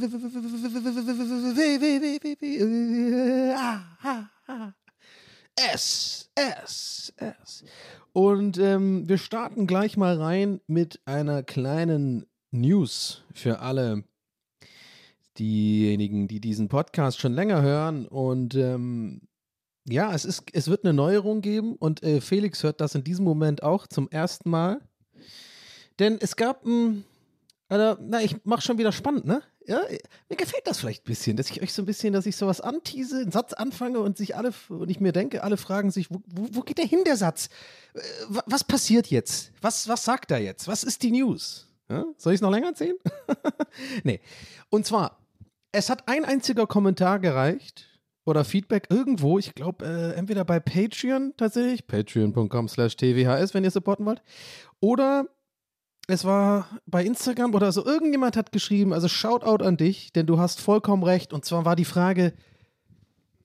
W- w- w- ah, ah, ah. S, S, S. Und ähm, wir starten gleich mal rein mit einer kleinen News für alle diejenigen, die diesen Podcast schon länger hören. Und ähm, ja, es, ist, es wird eine Neuerung geben und äh, Felix hört das in diesem Moment auch zum ersten Mal. Denn es gab ein. Also, na, ich mach schon wieder spannend, ne? Ja, mir gefällt das vielleicht ein bisschen, dass ich euch so ein bisschen, dass ich sowas antease, einen Satz anfange und sich alle, und ich mir denke, alle fragen sich, wo, wo, geht der hin, der Satz? Äh, wa- Was passiert jetzt? Was, was sagt er jetzt? Was ist die News? Ja? Soll ich es noch länger erzählen? nee. Und zwar, es hat ein einziger Kommentar gereicht oder Feedback irgendwo, ich glaube, äh, entweder bei Patreon tatsächlich, patreon.com slash tvhs, wenn ihr supporten wollt, oder es war bei Instagram oder so, irgendjemand hat geschrieben, also Shoutout an dich, denn du hast vollkommen recht. Und zwar war die Frage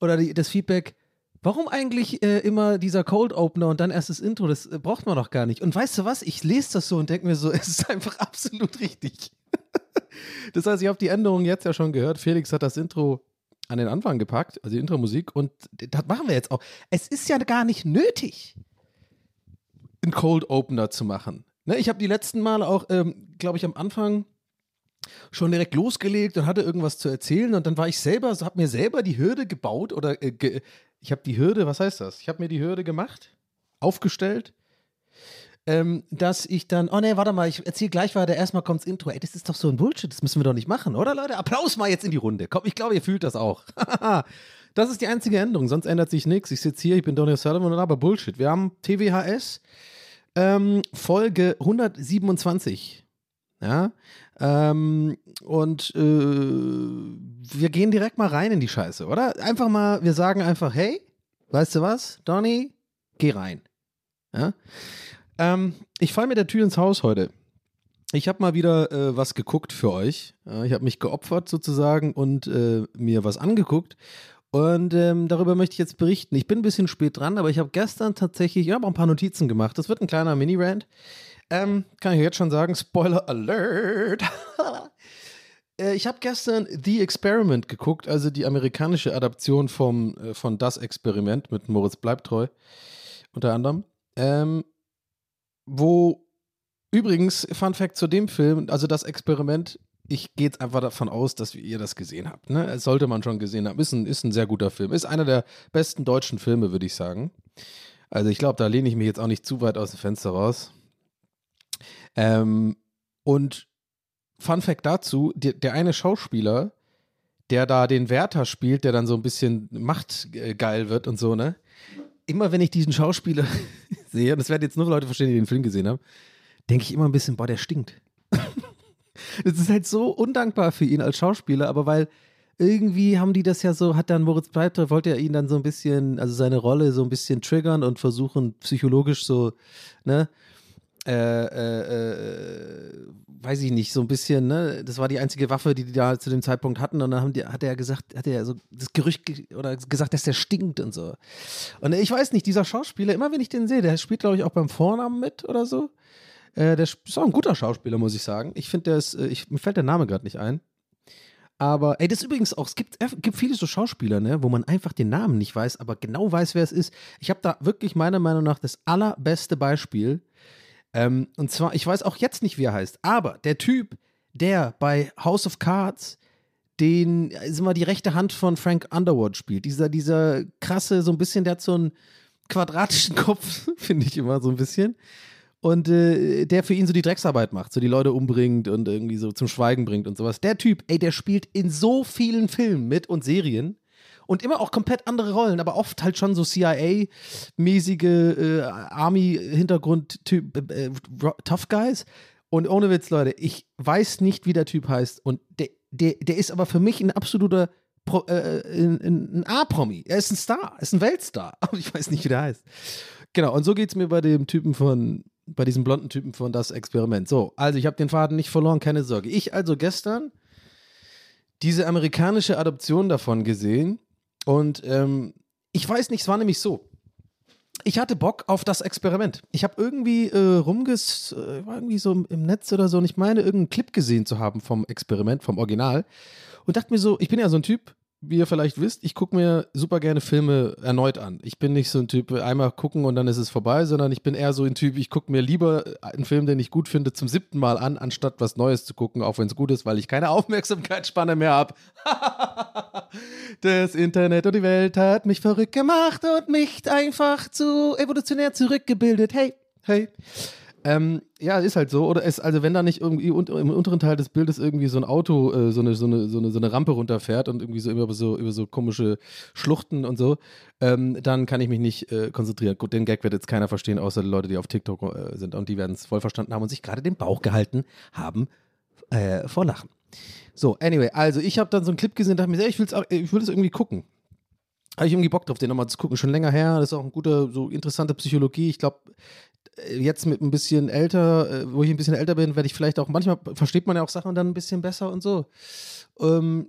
oder die, das Feedback, warum eigentlich äh, immer dieser Cold Opener und dann erst das Intro? Das äh, braucht man doch gar nicht. Und weißt du was? Ich lese das so und denke mir so, es ist einfach absolut richtig. das heißt, ich habe die Änderung jetzt ja schon gehört. Felix hat das Intro an den Anfang gepackt, also die Intro-Musik, und das machen wir jetzt auch. Es ist ja gar nicht nötig, einen Cold Opener zu machen. Ne, ich habe die letzten Male auch, ähm, glaube ich, am Anfang schon direkt losgelegt und hatte irgendwas zu erzählen und dann war ich selber, habe mir selber die Hürde gebaut oder äh, ge ich habe die Hürde, was heißt das? Ich habe mir die Hürde gemacht, aufgestellt, ähm, dass ich dann, oh nee, warte mal, ich erzähle gleich weiter, erstmal kommt's Intro. Ey, das ist doch so ein Bullshit, das müssen wir doch nicht machen, oder Leute? Applaus mal jetzt in die Runde. Komm, ich glaube, ihr fühlt das auch. das ist die einzige Änderung, sonst ändert sich nichts. Ich sitze hier, ich bin Donny Sullivan und aber Bullshit. Wir haben TWHS, ähm, Folge 127. Ja. Ähm, und äh, wir gehen direkt mal rein in die Scheiße, oder? Einfach mal, wir sagen einfach, hey, weißt du was, Donny, geh rein. Ja. Ähm, ich fall mit der Tür ins Haus heute. Ich habe mal wieder äh, was geguckt für euch. Ja, ich habe mich geopfert sozusagen und äh, mir was angeguckt. Und ähm, darüber möchte ich jetzt berichten. Ich bin ein bisschen spät dran, aber ich habe gestern tatsächlich, ich habe auch ein paar Notizen gemacht. Das wird ein kleiner Mini-Rant. Ähm, kann ich jetzt schon sagen, Spoiler Alert. Äh, ich habe gestern The Experiment geguckt, also die amerikanische Adaption vom, äh, von Das Experiment mit Moritz Bleibtreu unter anderem. Ähm, wo übrigens, Fun Fact zu dem Film, also das Experiment, ich gehe jetzt einfach davon aus, dass ihr das gesehen habt. Ne? Das sollte man schon gesehen haben. Ist ein, ist ein sehr guter Film. Ist einer der besten deutschen Filme, würde ich sagen. Also ich glaube, da lehne ich mich jetzt auch nicht zu weit aus dem Fenster raus. Ähm, und Fun Fact dazu, der, der eine Schauspieler, der da den Wärter spielt, der dann so ein bisschen machtgeil wird und so, ne? Immer wenn ich diesen Schauspieler sehe, und das werden jetzt nur Leute verstehen, die den Film gesehen haben, denke ich immer ein bisschen, boah, der stinkt. das ist halt so undankbar für ihn als Schauspieler, aber weil, irgendwie haben die das ja so, hat dann Moritz Bleibtreu, wollte er ihn dann so ein bisschen, also seine Rolle so ein bisschen triggern und versuchen psychologisch so, ne, äh, äh, äh, weiß ich nicht, so ein bisschen, ne, das war die einzige Waffe, die die da zu dem Zeitpunkt hatten und dann haben die, hat er gesagt, hat er so das Gerücht ge oder gesagt, dass der stinkt und so. Und ich weiß nicht, dieser Schauspieler, immer wenn ich den sehe, der spielt glaube ich auch beim Vornamen mit oder so. Äh, der ist auch ein guter Schauspieler, muss ich sagen. Ich finde, der ist, äh, ich, mir fällt der Name gerade nicht ein. Aber, ey, das ist übrigens auch, es gibt, gibt viele so Schauspieler, ne, wo man einfach den Namen nicht weiß, aber genau weiß, wer es ist. Ich habe da wirklich meiner Meinung nach das allerbeste Beispiel. Ähm, und zwar, ich weiß auch jetzt nicht, wie er heißt, aber der Typ, der bei House of Cards den, ist immer die rechte Hand von Frank Underwood spielt. Dieser, dieser krasse, so ein bisschen, der hat so einen quadratischen Kopf, finde ich immer so ein bisschen und äh, der für ihn so die Drecksarbeit macht, so die Leute umbringt und irgendwie so zum Schweigen bringt und sowas. Der Typ, ey, der spielt in so vielen Filmen mit und Serien und immer auch komplett andere Rollen, aber oft halt schon so CIA-mäßige äh, Army-Hintergrund-Typ, äh, äh Tough Guys. Und ohne Witz, Leute, ich weiß nicht, wie der Typ heißt und der, der, der ist aber für mich ein absoluter Pro, äh, ein, ein A-Promi. Er ist ein Star, ist ein Weltstar, aber ich weiß nicht, wie der heißt. Genau, und so geht es mir bei dem Typen von bei diesem blonden Typen von das Experiment. So, also ich habe den Faden nicht verloren, keine Sorge. Ich also gestern diese amerikanische Adoption davon gesehen und ähm, ich weiß nicht, es war nämlich so. Ich hatte Bock auf das Experiment. Ich habe irgendwie äh, rumges, äh, war irgendwie so im Netz oder so und ich meine, irgendeinen Clip gesehen zu haben vom Experiment, vom Original und dachte mir so, ich bin ja so ein Typ, wie ihr vielleicht wisst, ich gucke mir super gerne Filme erneut an. Ich bin nicht so ein Typ, einmal gucken und dann ist es vorbei, sondern ich bin eher so ein Typ, ich gucke mir lieber einen Film, den ich gut finde, zum siebten Mal an, anstatt was Neues zu gucken, auch wenn es gut ist, weil ich keine Aufmerksamkeitsspanne mehr habe. das Internet und die Welt hat mich verrückt gemacht und mich einfach zu evolutionär zurückgebildet. Hey, hey. Ähm, ja, ist halt so. Oder es, also wenn da nicht irgendwie un im unteren Teil des Bildes irgendwie so ein Auto äh, so, eine, so, eine, so, eine, so eine Rampe runterfährt und irgendwie so über so, über so komische Schluchten und so, ähm, dann kann ich mich nicht äh, konzentrieren. Gut, den Gag wird jetzt keiner verstehen, außer die Leute, die auf TikTok äh, sind und die werden es voll verstanden haben und sich gerade den Bauch gehalten haben äh, vor Lachen. So, anyway, also ich habe dann so einen Clip gesehen dachte mir, ich, will's, ich will irgendwie gucken habe ich irgendwie Bock drauf, den nochmal zu gucken. Schon länger her. Das ist auch eine gute, so interessante Psychologie. Ich glaube, äh, jetzt mit ein bisschen älter, äh, wo ich ein bisschen älter bin, werde ich vielleicht auch, manchmal versteht man ja auch Sachen dann ein bisschen besser und so. Ähm,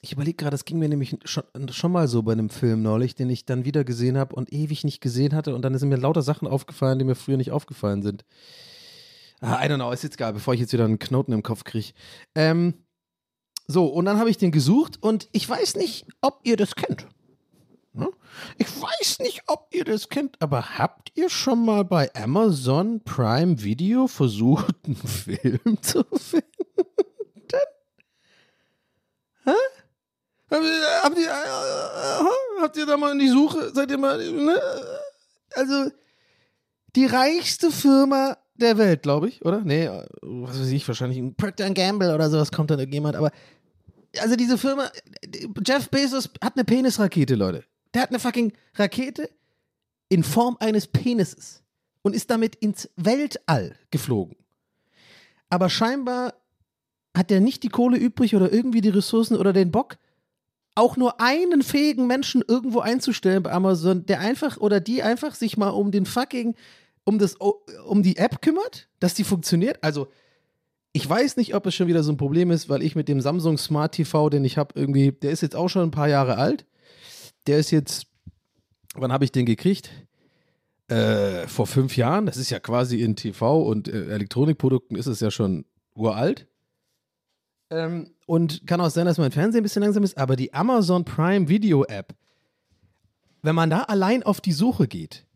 ich überlege gerade, das ging mir nämlich schon, schon mal so bei einem Film neulich, den ich dann wieder gesehen habe und ewig nicht gesehen hatte und dann sind mir lauter Sachen aufgefallen, die mir früher nicht aufgefallen sind. Ah, I don't know, ist jetzt egal, bevor ich jetzt wieder einen Knoten im Kopf kriege. Ähm, so, und dann habe ich den gesucht und ich weiß nicht, ob ihr das kennt. Ne? Ich weiß nicht, ob ihr das kennt, aber habt ihr schon mal bei Amazon Prime Video versucht, einen Film zu finden? Hä? Habt ihr, äh, habt ihr da mal in die Suche, seid ihr mal, ne? Also, die reichste Firma der Welt, glaube ich, oder? Nee, was weiß ich, wahrscheinlich ein Procter Gamble oder sowas kommt dann irgendjemand, aber also diese Firma, Jeff Bezos hat eine Penisrakete, Leute. Der hat eine fucking Rakete in Form eines Penises und ist damit ins Weltall geflogen. Aber scheinbar hat er nicht die Kohle übrig oder irgendwie die Ressourcen oder den Bock, auch nur einen fähigen Menschen irgendwo einzustellen bei Amazon, der einfach oder die einfach sich mal um den fucking, um das, um die App kümmert, dass die funktioniert. Also, ich weiß nicht, ob es schon wieder so ein Problem ist, weil ich mit dem Samsung Smart TV, den ich habe, irgendwie, der ist jetzt auch schon ein paar Jahre alt. Der ist jetzt, wann habe ich den gekriegt? Äh, vor fünf Jahren. Das ist ja quasi in TV und äh, Elektronikprodukten ist es ja schon uralt. Ähm, und kann auch sein, dass mein Fernsehen ein bisschen langsam ist, aber die Amazon Prime Video App, wenn man da allein auf die Suche geht,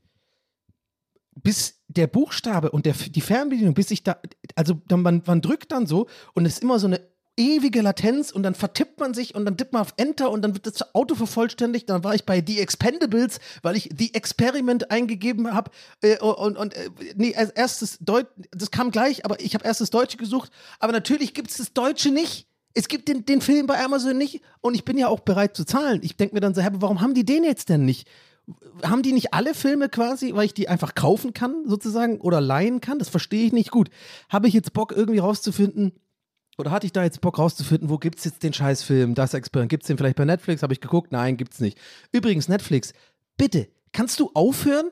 bis der Buchstabe und der, die Fernbedienung, bis ich da, also man, man drückt dann so und es ist immer so eine ewige Latenz und dann vertippt man sich und dann tippt man auf Enter und dann wird das Auto vervollständigt. Dann war ich bei The Expendables, weil ich The Experiment eingegeben habe äh, und, und äh, nee, als erstes Deutsch, das kam gleich, aber ich habe erst das Deutsche gesucht. Aber natürlich gibt es das Deutsche nicht. Es gibt den, den Film bei Amazon nicht und ich bin ja auch bereit zu zahlen. Ich denke mir dann so, hey, warum haben die den jetzt denn nicht? Haben die nicht alle Filme quasi, weil ich die einfach kaufen kann, sozusagen, oder leihen kann? Das verstehe ich nicht gut. Habe ich jetzt Bock, irgendwie rauszufinden, oder hatte ich da jetzt Bock rauszufinden, wo gibt's jetzt den Scheißfilm, das Experiment? Gibt's den vielleicht bei Netflix? Habe ich geguckt? Nein, gibt's nicht. Übrigens, Netflix, bitte, kannst du aufhören,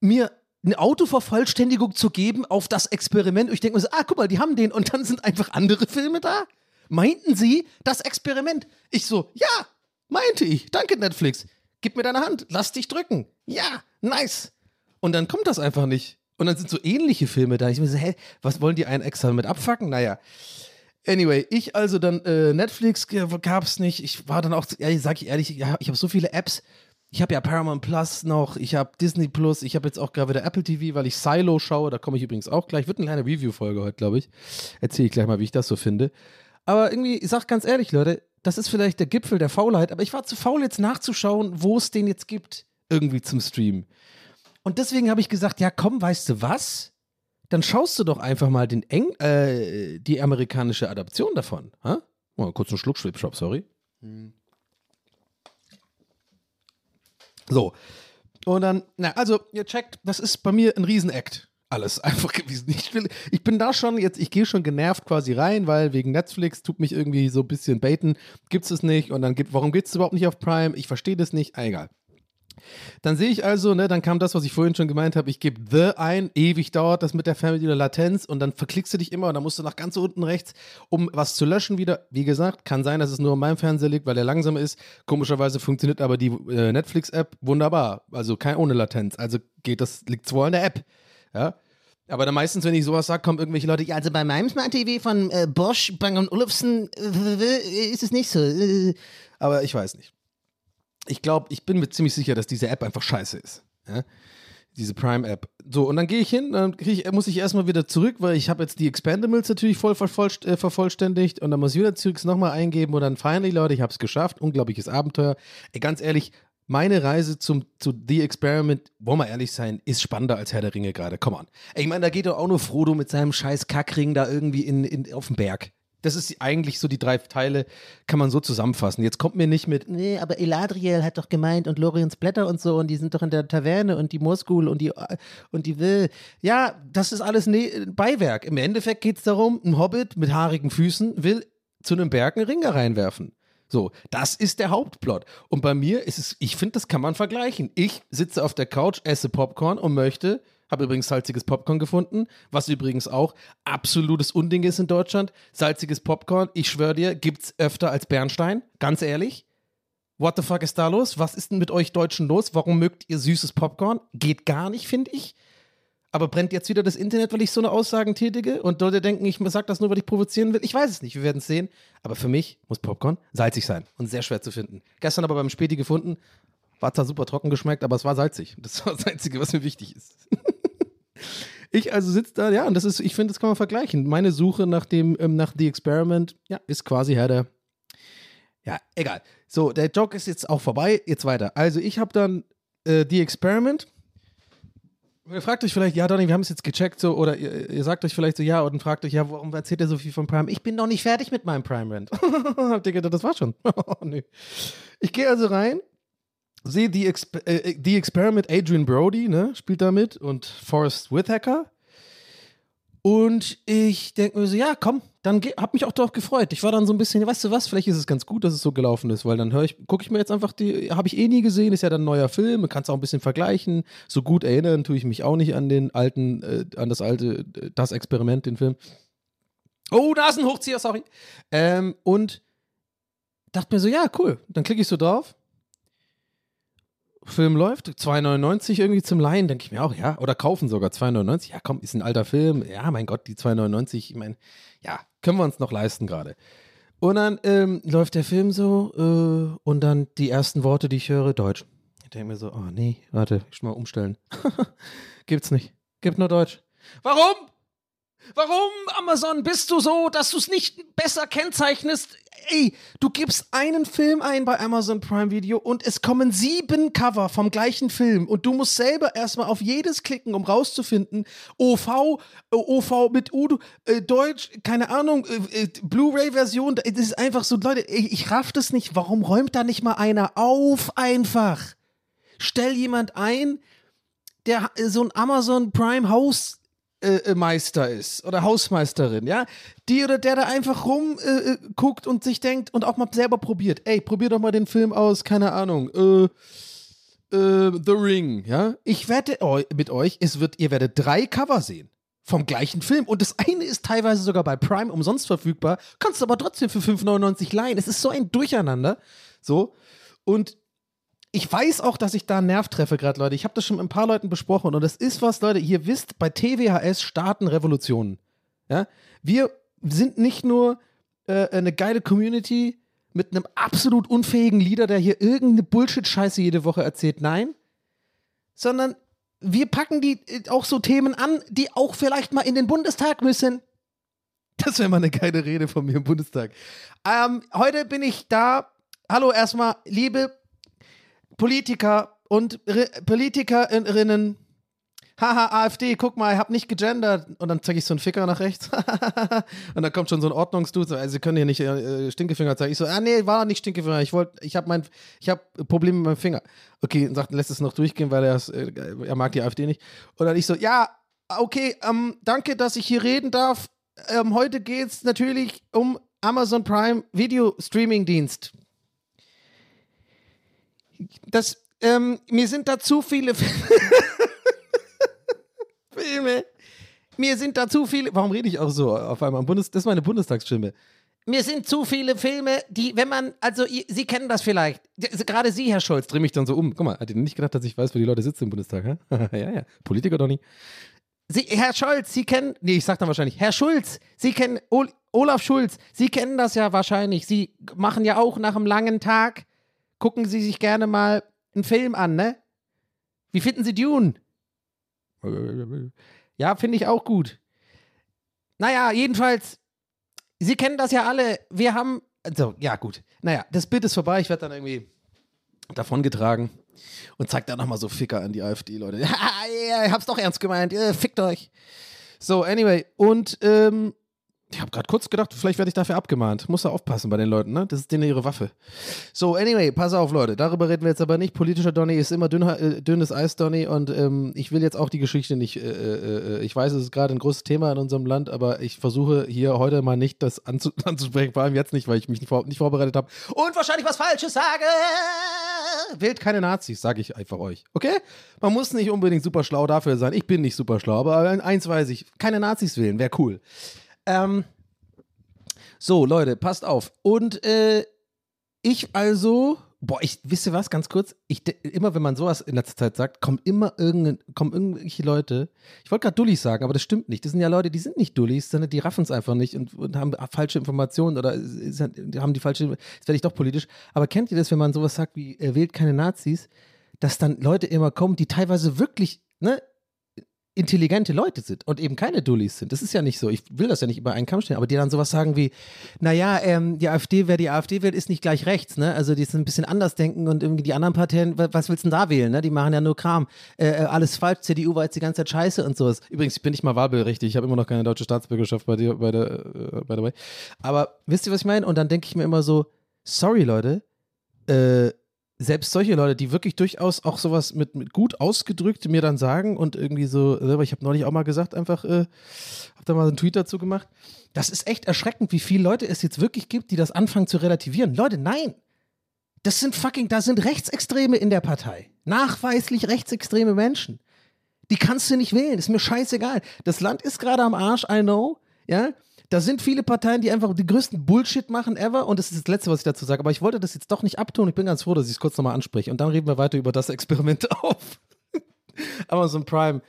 mir eine Autovervollständigung zu geben auf das Experiment? Und ich denke mir so, ah, guck mal, die haben den und dann sind einfach andere Filme da? Meinten sie das Experiment? Ich so, ja, meinte ich. Danke, Netflix. Gib mir deine Hand, lass dich drücken. Ja, nice. Und dann kommt das einfach nicht. Und dann sind so ähnliche Filme da. Ich mir so, hä, was wollen die einen extra mit abfacken? Naja. Anyway, ich also dann äh, Netflix gab's nicht. Ich war dann auch, ja, sag ich ehrlich, ich habe so viele Apps. Ich habe ja Paramount Plus noch, ich habe Disney Plus, ich habe jetzt auch gerade wieder Apple TV, weil ich Silo schaue. Da komme ich übrigens auch gleich. Wird eine kleine Review-Folge heute, glaube ich. Erzähle ich gleich mal, wie ich das so finde. Aber irgendwie, ich sag ganz ehrlich, Leute, das ist vielleicht der Gipfel der Faulheit, aber ich war zu faul, jetzt nachzuschauen, wo es den jetzt gibt, irgendwie zum Stream. Und deswegen habe ich gesagt, ja komm, weißt du was? Dann schaust du doch einfach mal den Eng äh, die amerikanische Adaption davon. Ha? Mal kurz einen Schluck Schwipschwap, sorry. So. Und dann, na, also, ihr checkt, das ist bei mir ein Riesenakt. Alles einfach gewesen. Ich, will, ich bin da schon jetzt, ich gehe schon genervt quasi rein, weil wegen Netflix tut mich irgendwie so ein bisschen baiten. Gibt es nicht und dann gibt, warum gibt es überhaupt nicht auf Prime? Ich verstehe das nicht. Ah, egal. Dann sehe ich also, ne, dann kam das, was ich vorhin schon gemeint habe, ich gebe The ein, ewig dauert das mit der oder Latenz und dann verklickst du dich immer und dann musst du nach ganz unten rechts, um was zu löschen wieder. Wie gesagt, kann sein, dass es nur an meinem Fernseher liegt, weil der langsam ist. Komischerweise funktioniert aber die äh, Netflix-App wunderbar, also kein ohne Latenz. Also geht das, liegt wohl an der App. Ja. Aber dann meistens, wenn ich sowas sage, kommen irgendwelche Leute, ja, also bei meinem Smart TV von äh, Bosch, Bang Olufsen äh, ist es nicht so. Äh, aber ich weiß nicht ich glaube, ich bin mir ziemlich sicher, dass diese App einfach scheiße ist. Ja? Diese Prime-App. So, und dann gehe ich hin, dann ich, muss ich erstmal wieder zurück, weil ich habe jetzt die Expandables natürlich voll äh, vervollständigt und dann muss ich wieder zurück nochmal eingeben und dann finally, Leute, ich habe es geschafft. Unglaubliches Abenteuer. Ey, ganz ehrlich, meine Reise zum, zu The Experiment, wollen wir ehrlich sein, ist spannender als Herr der Ringe gerade. Come on. Ey, ich meine, da geht doch auch nur Frodo mit seinem scheiß Kackring da irgendwie in, in, auf den Berg. Das ist eigentlich so die drei Teile, kann man so zusammenfassen. Jetzt kommt mir nicht mit, nee, aber Eladriel hat doch gemeint und Loriens Blätter und so und die sind doch in der Taverne und die Moorskool und die und die will. Ja, das ist alles ne Beiwerk. Im Endeffekt geht es darum, ein Hobbit mit haarigen Füßen will zu einem Berg einen Ringer reinwerfen. So, das ist der Hauptplot. Und bei mir ist es, ich finde, das kann man vergleichen. Ich sitze auf der Couch, esse Popcorn und möchte habe übrigens salziges Popcorn gefunden, was übrigens auch absolutes Unding ist in Deutschland. Salziges Popcorn, ich schwöre dir, gibt's öfter als Bernstein, ganz ehrlich. What the fuck ist da los? Was ist denn mit euch Deutschen los? Warum mögt ihr süßes Popcorn? Geht gar nicht, finde ich. Aber brennt jetzt wieder das Internet, weil ich so eine Aussagen tätige? Und Leute denken, ich sage das nur, weil ich provozieren will? Ich weiß es nicht, wir werden es sehen. Aber für mich muss Popcorn salzig sein und sehr schwer zu finden. Gestern aber beim Späti gefunden, war zwar super trocken geschmeckt, aber es war salzig. Das war das Einzige, was mir wichtig ist. Ich also sitze da, ja, und das ist, ich finde, das kann man vergleichen. Meine Suche nach dem, ähm, nach The Experiment, ja, ist quasi Herr der. Ja, egal. So, der Joke ist jetzt auch vorbei. Jetzt weiter. Also, ich habe dann äh, The Experiment. Ihr fragt euch vielleicht, ja, Donny, wir haben es jetzt gecheckt, so, oder ihr, ihr, sagt euch vielleicht so, ja, und fragt euch, ja, warum erzählt ihr so viel von Prime? Ich bin noch nicht fertig mit meinem Prime-Rent. Habt ihr gedacht, das war schon? oh, nee. Ich gehe also rein sehe die, Exp äh, die Experiment Adrian Brody, ne, spielt da mit und Forrest Whitaker. Und ich denke mir so, ja, komm, dann hab mich auch darauf gefreut. Ich war dann so ein bisschen, weißt du was, vielleicht ist es ganz gut, dass es so gelaufen ist, weil dann höre ich, gucke ich mir jetzt einfach die, habe ich eh nie gesehen, ist ja dann ein neuer Film, man kann es auch ein bisschen vergleichen. So gut erinnern tue ich mich auch nicht an den alten, äh, an das alte, äh, das Experiment, den Film. Oh, Nasenhochzieher, sorry. Ähm, und dachte mir so, ja, cool. Dann klicke ich so drauf Film läuft, 2,99 irgendwie zum Leihen, denke ich mir auch, ja, oder kaufen sogar 2,99. Ja, komm, ist ein alter Film. Ja, mein Gott, die 2,99, ich meine, ja, können wir uns noch leisten gerade. Und dann ähm, läuft der Film so äh, und dann die ersten Worte, die ich höre, Deutsch. Ich denke mir so, oh nee, warte, ich mal umstellen. Gibt's nicht. Gibt nur Deutsch. Warum? Warum, Amazon, bist du so, dass du es nicht besser kennzeichnest? Ey, du gibst einen Film ein bei Amazon Prime Video und es kommen sieben Cover vom gleichen Film und du musst selber erstmal auf jedes klicken, um rauszufinden, OV, OV mit U, äh, Deutsch, keine Ahnung, äh, äh, Blu-ray-Version, das ist einfach so, Leute, ich, ich raff das nicht. Warum räumt da nicht mal einer auf einfach? Stell jemand ein, der so ein Amazon Prime Host äh, Meister ist oder Hausmeisterin, ja, die oder der da einfach rumguckt äh, guckt und sich denkt und auch mal selber probiert. Ey, probier doch mal den Film aus, keine Ahnung, äh, äh, The Ring, ja. Ich wette mit euch, es wird, ihr werdet drei Cover sehen vom gleichen Film. Und das eine ist teilweise sogar bei Prime umsonst verfügbar, kannst du aber trotzdem für 5,99 leihen. Es ist so ein Durcheinander. So. Und ich weiß auch, dass ich da einen Nerv treffe gerade, Leute. Ich habe das schon mit ein paar Leuten besprochen und das ist was, Leute, ihr wisst, bei TWHS starten Revolutionen. Ja? Wir sind nicht nur äh, eine geile Community mit einem absolut unfähigen Leader, der hier irgendeine Bullshit-Scheiße jede Woche erzählt. Nein. Sondern wir packen die äh, auch so Themen an, die auch vielleicht mal in den Bundestag müssen. Das wäre mal eine geile Rede von mir im Bundestag. Ähm, heute bin ich da. Hallo erstmal, liebe Politiker und Re Politikerinnen. Haha, AfD, guck mal, ich hab nicht gegendert. Und dann zeige ich so einen Ficker nach rechts. und dann kommt schon so ein Ordnungsdude. Also, Sie können hier nicht äh, Stinkefinger zeigen. Ich so, ah, nee, war nicht Stinkefinger. Ich wollte, ich habe mein, ich habe Probleme mit meinem Finger. Okay, und sagt, lässt es noch durchgehen, weil er, äh, er mag die AfD nicht. Und dann ich so, ja, okay, ähm, danke, dass ich hier reden darf. Ähm, heute geht's natürlich um Amazon Prime Video Streaming Dienst das, ähm, mir sind da zu viele Filme. Mir sind da zu viele. Warum rede ich auch so auf einmal? Bundes das ist meine Bundestagsstimme. Mir sind zu viele Filme, die, wenn man, also Sie kennen das vielleicht. Gerade Sie, Herr Scholz, dreh mich dann so um. Guck mal, hat ihr nicht gedacht, dass ich weiß, wo die Leute sitzen im Bundestag? Hä? ja, ja. Politiker doch nicht. Sie, Herr Scholz, Sie kennen, nee, ich sag dann wahrscheinlich, Herr Schulz, Sie kennen Ol Olaf Schulz, Sie kennen das ja wahrscheinlich. Sie machen ja auch nach einem langen Tag gucken Sie sich gerne mal einen Film an, ne? Wie finden Sie Dune? Ja, finde ich auch gut. Naja, jedenfalls, Sie kennen das ja alle. Wir haben, also, ja, gut. Naja, das Bild ist vorbei. Ich werde dann irgendwie davongetragen und zeig dann nochmal so Ficker an die AfD, Leute. Ja, ich hab's doch ernst gemeint. fickt euch. So, anyway. Und, ähm, ich habe gerade kurz gedacht, vielleicht werde ich dafür abgemahnt. Muss da aufpassen bei den Leuten, ne? Das ist denen ihre Waffe. So, anyway, pass auf, Leute. Darüber reden wir jetzt aber nicht. Politischer Donny ist immer dünn, äh, dünnes Eis, Donny. Und ähm, ich will jetzt auch die Geschichte nicht. Äh, äh, äh ich weiß, es ist gerade ein großes Thema in unserem Land, aber ich versuche hier heute mal nicht das anzu anzusprechen. Vor allem jetzt nicht, weil ich mich nicht vorbereitet habe. Und wahrscheinlich was Falsches sage. Wählt keine Nazis, sage ich einfach euch. Okay? Man muss nicht unbedingt super schlau dafür sein. Ich bin nicht super schlau, aber eins weiß ich: keine Nazis wählen. Wäre cool. Ähm, so, Leute, passt auf. Und äh, ich also, boah, ich wisse was, ganz kurz. Ich, immer wenn man sowas in letzter Zeit sagt, kommen immer irgende, kommen irgendwelche Leute. Ich wollte gerade Dullis sagen, aber das stimmt nicht. Das sind ja Leute, die sind nicht Dullis, sondern die raffen es einfach nicht und, und, haben falsche Informationen oder haben die falsche. Jetzt werde ich doch politisch. Aber kennt ihr das, wenn man sowas sagt wie, er wählt keine Nazis, dass dann Leute immer kommen, die teilweise wirklich, ne, intelligente Leute sind und eben keine Dullis sind. Das ist ja nicht so. Ich will das ja nicht über einen Kamm stellen, aber die dann sowas sagen wie, naja, ähm, die AfD, wer die AfD wählt, ist nicht gleich rechts, ne? Also die sind ein bisschen anders denken und irgendwie die anderen Parteien, was willst du denn da wählen, ne? Die machen ja nur Kram. Äh, äh alles falsch, CDU war jetzt die ganze Zeit scheiße und sowas. Übrigens, ich bin nicht mal wahlberechtigt, ich habe immer noch keine deutsche Staatsbürgerschaft bei dir, bei der, äh, by the way. Aber wisst ihr, was ich meine? Und dann denke ich mir immer so, sorry Leute, äh, selbst solche Leute, die wirklich durchaus auch sowas mit, mit gut ausgedrückt mir dann sagen und irgendwie so, selber, ich habe neulich auch mal gesagt, einfach, äh, hab da mal einen Tweet dazu gemacht. Das ist echt erschreckend, wie viele Leute es jetzt wirklich gibt, die das anfangen zu relativieren. Leute, nein! Das sind fucking, da sind Rechtsextreme in der Partei. Nachweislich rechtsextreme Menschen. Die kannst du nicht wählen, ist mir scheißegal. Das Land ist gerade am Arsch, I know, ja. Da sind viele Parteien, die einfach die größten Bullshit machen ever. Und das ist das Letzte, was ich dazu sage. Aber ich wollte das jetzt doch nicht abtun. Ich bin ganz froh, dass ich es kurz nochmal anspreche. Und dann reden wir weiter über das Experiment auf Amazon Prime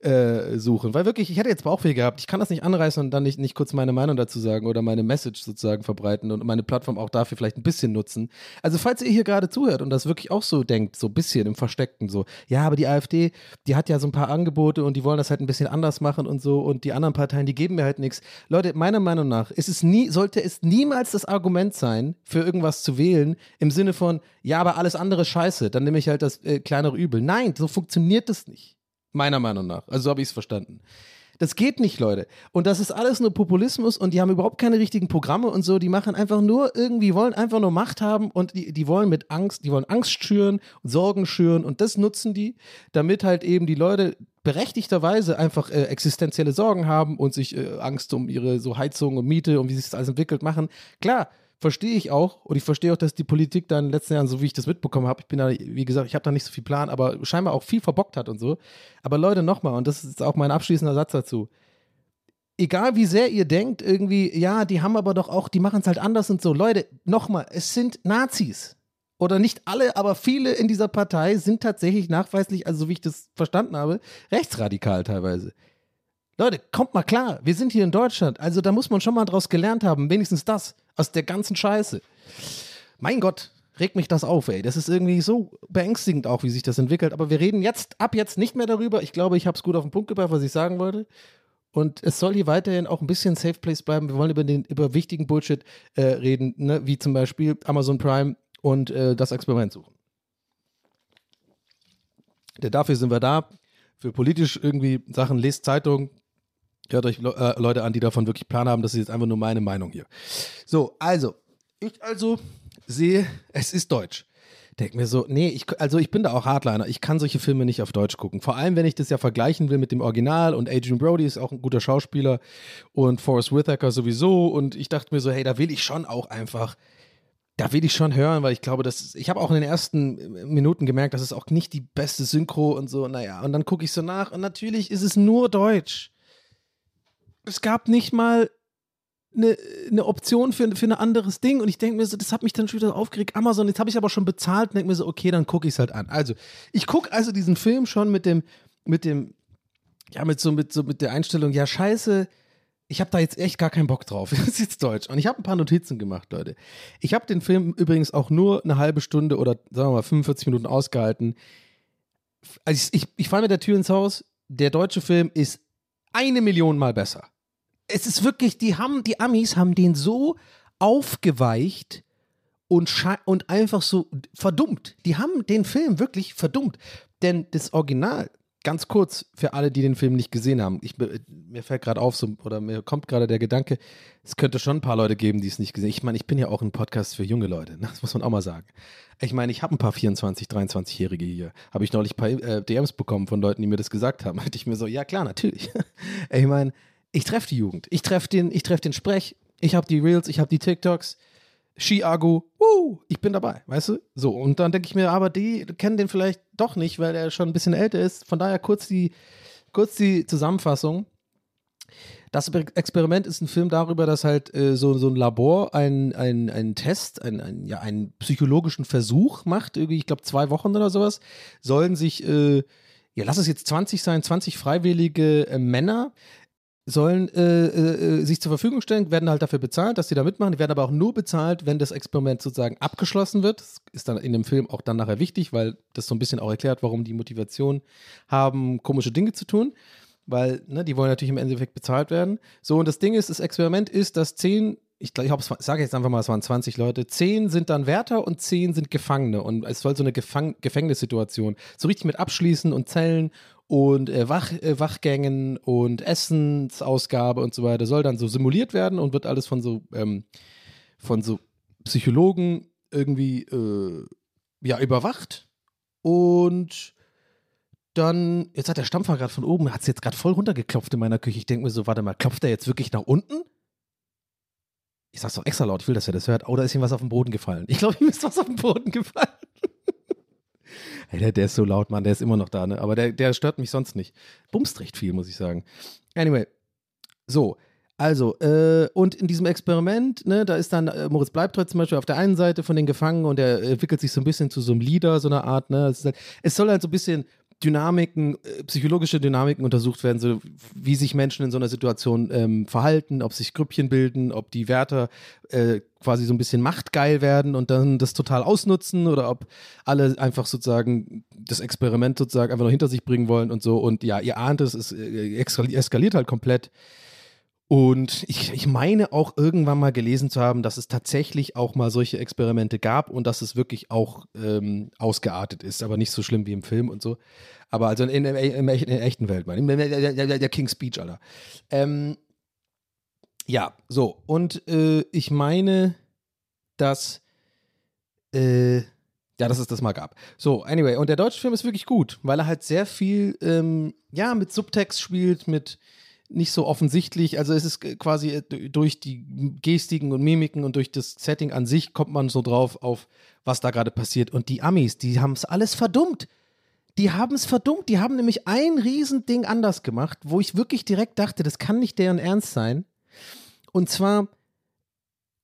äh, suchen. Weil wirklich, ich hätte jetzt Bauchweh gehabt. Ich kann das nicht anreißen und dann nicht, nicht kurz meine Meinung dazu sagen oder meine Message sozusagen verbreiten und meine Plattform auch dafür vielleicht ein bisschen nutzen. Also, falls ihr hier gerade zuhört und das wirklich auch so denkt, so ein bisschen im Versteckten, so, ja, aber die AfD, die hat ja so ein paar Angebote und die wollen das halt ein bisschen anders machen und so und die anderen Parteien, die geben mir halt nichts. Leute, meiner Meinung nach ist es nie, sollte es niemals das Argument sein, für irgendwas zu wählen, im Sinne von, ja, aber alles andere scheiße, dann nehme ich halt das äh, kleinere Übel. Nein, so funktioniert das nicht. Meiner Meinung nach. Also so habe ich es verstanden. Das geht nicht, Leute. Und das ist alles nur Populismus und die haben überhaupt keine richtigen Programme und so. Die machen einfach nur irgendwie, wollen einfach nur Macht haben und die, die wollen mit Angst, die wollen Angst schüren Sorgen schüren und das nutzen die, damit halt eben die Leute berechtigterweise einfach äh, existenzielle Sorgen haben und sich äh, Angst um ihre so Heizung und Miete und wie sich das alles entwickelt machen. Klar, verstehe ich auch und ich verstehe auch, dass die Politik da in den letzten Jahren, so wie ich das mitbekommen habe, ich bin da, wie gesagt, ich habe da nicht so viel Plan, aber scheinbar auch viel verbockt hat und so. Aber Leute, nochmal, und das ist auch mein abschließender Satz dazu. Egal wie sehr ihr denkt, irgendwie, ja, die haben aber doch auch, die machen es halt anders und so. Leute, nochmal, es sind Nazis. Oder nicht alle, aber viele in dieser Partei sind tatsächlich nachweislich, also so wie ich das verstanden habe, rechtsradikal teilweise. Leute, kommt mal klar, wir sind hier in Deutschland, also da muss man schon mal draus gelernt haben, wenigstens das, aus der ganzen Scheiße. Mein Gott, regt mich das auf, ey. Das ist irgendwie so beängstigend auch, wie sich das entwickelt. Aber wir reden jetzt, ab jetzt nicht mehr darüber. Ich glaube, ich habe es gut auf den Punkt gebracht, was ich sagen wollte. Und es soll hier weiterhin auch ein bisschen Safe Place bleiben. Wir wollen über den über wichtigen Bullshit äh, reden, ne? wie zum Beispiel Amazon Prime und äh, das Experiment suchen. Denn dafür sind wir da. Für politisch irgendwie Sachen, lest Zeitung, Hört euch äh, Leute an, die davon wirklich Plan haben. Das ist jetzt einfach nur meine Meinung hier. So, also, ich also sehe, es ist Deutsch. Denk mir so, nee, ich, also ich bin da auch Hardliner. Ich kann solche Filme nicht auf Deutsch gucken. Vor allem, wenn ich das ja vergleichen will mit dem Original und Adrian Brody ist auch ein guter Schauspieler und Forrest Whitaker sowieso. Und ich dachte mir so, hey, da will ich schon auch einfach da will ich schon hören, weil ich glaube, dass ich habe auch in den ersten Minuten gemerkt, dass es auch nicht die beste Synchro und so, naja, und dann gucke ich so nach und natürlich ist es nur Deutsch es gab nicht mal eine, eine Option für, für ein anderes Ding und ich denke mir so, das hat mich dann schon wieder aufgeregt. Amazon, jetzt habe ich aber schon bezahlt und denke mir so, okay, dann gucke ich es halt an. Also, ich gucke also diesen Film schon mit dem, mit dem, ja, mit so, mit so, mit der Einstellung, ja, scheiße, ich habe da jetzt echt gar keinen Bock drauf. Das ist jetzt Deutsch. Und ich habe ein paar Notizen gemacht, Leute. Ich habe den Film übrigens auch nur eine halbe Stunde oder sagen wir mal 45 Minuten ausgehalten. Also ich, ich, ich falle mit der Tür ins Haus. Der deutsche Film ist eine Million Mal besser. Es ist wirklich, die haben, die Amis haben den so aufgeweicht und, und einfach so verdummt. Die haben den Film wirklich verdummt. Denn das Original, ganz kurz für alle, die den Film nicht gesehen haben, ich, mir fällt gerade auf, so, oder mir kommt gerade der Gedanke, es könnte schon ein paar Leute geben, die es nicht gesehen haben. Ich meine, ich bin ja auch ein Podcast für junge Leute, ne? das muss man auch mal sagen. Ich meine, ich habe ein paar 24, 23-Jährige hier. Habe ich neulich ein paar äh, DMs bekommen von Leuten, die mir das gesagt haben. Hätte ich mir so, ja klar, natürlich. ich meine, ich treffe die Jugend. Ich treffe den, ich den Sprech. Ich habe die Reels, ich habe die TikToks. Chiago, uh, ich bin dabei, weißt du? So, und dann denke ich mir, aber die kennen den vielleicht doch nicht, weil er schon ein bisschen älter ist. Von daher kurz die, kurz die Zusammenfassung. Das Experiment ist ein Film darüber, dass halt äh, so, so ein Labor einen ein Test, ein, ein, ja, einen psychologischen Versuch macht, irgendwie, ich glaube, zwei Wochen oder sowas, sollen sich, äh, ja, lass es jetzt 20 sein, 20 freiwillige äh, Männer sollen äh, äh, sich zur Verfügung stellen, werden halt dafür bezahlt, dass sie da mitmachen. Die werden aber auch nur bezahlt, wenn das Experiment sozusagen abgeschlossen wird. Das ist dann in dem Film auch dann nachher wichtig, weil das so ein bisschen auch erklärt, warum die Motivation haben, komische Dinge zu tun. Weil, ne, die wollen natürlich im Endeffekt bezahlt werden. So, und das Ding ist, das Experiment ist, dass zehn, ich glaube, ich sage jetzt einfach mal, es waren 20 Leute, zehn sind dann Wärter und zehn sind Gefangene. Und es soll so eine Gefang Gefängnissituation so richtig mit abschließen und Zellen und äh, Wach, äh, Wachgängen und Essensausgabe und so weiter soll dann so simuliert werden und wird alles von so ähm, von so Psychologen irgendwie äh, ja überwacht und dann jetzt hat der Stampfer gerade von oben hat es jetzt gerade voll runtergeklopft in meiner Küche. Ich denke mir so, warte mal, klopft er jetzt wirklich nach unten? Ich sag's doch extra laut, ich will, dass er das hört. Oder ist ihm was auf den Boden gefallen? Ich glaube, ihm ist was auf den Boden gefallen. Hey, der, ist so laut, Mann, der ist immer noch da, ne? Aber der, der stört mich sonst nicht. Bumst recht viel, muss ich sagen. Anyway, so. Also, äh, und in diesem Experiment, ne, da ist dann äh, Moritz Bleibtreu zum Beispiel auf der einen Seite von den Gefangenen und er entwickelt sich so ein bisschen zu so einem Leader, so einer Art, ne? Es, halt, es soll halt so ein bisschen Dynamiken, äh, psychologische Dynamiken untersucht werden, so wie sich Menschen in so einer Situation ähm, verhalten, ob sich Grüppchen bilden, ob die Wärter äh, quasi so ein bisschen machtgeil werden und dann das total ausnutzen oder ob alle einfach sozusagen das Experiment sozusagen einfach noch hinter sich bringen wollen und so. Und ja, ihr ahnt es, es äh, eskaliert halt komplett. Und ich, ich meine auch irgendwann mal gelesen zu haben, dass es tatsächlich auch mal solche Experimente gab und dass es wirklich auch ähm, ausgeartet ist, aber nicht so schlimm wie im Film und so. Aber also in, in, in, in der echten Welt, man. Der, der, der King's Speech, Alter. Ähm, ja, so. Und äh, ich meine, dass. Äh, ja, dass es das mal gab. So, anyway, und der deutsche Film ist wirklich gut, weil er halt sehr viel, ähm, ja, mit Subtext spielt, mit nicht so offensichtlich. Also es ist quasi äh, durch die Gestiken und Mimiken und durch das Setting an sich kommt man so drauf auf, was da gerade passiert. Und die Amis, die haben es alles verdummt. Die haben es verdummt. Die haben nämlich ein Riesending anders gemacht, wo ich wirklich direkt dachte, das kann nicht deren Ernst sein. Und zwar,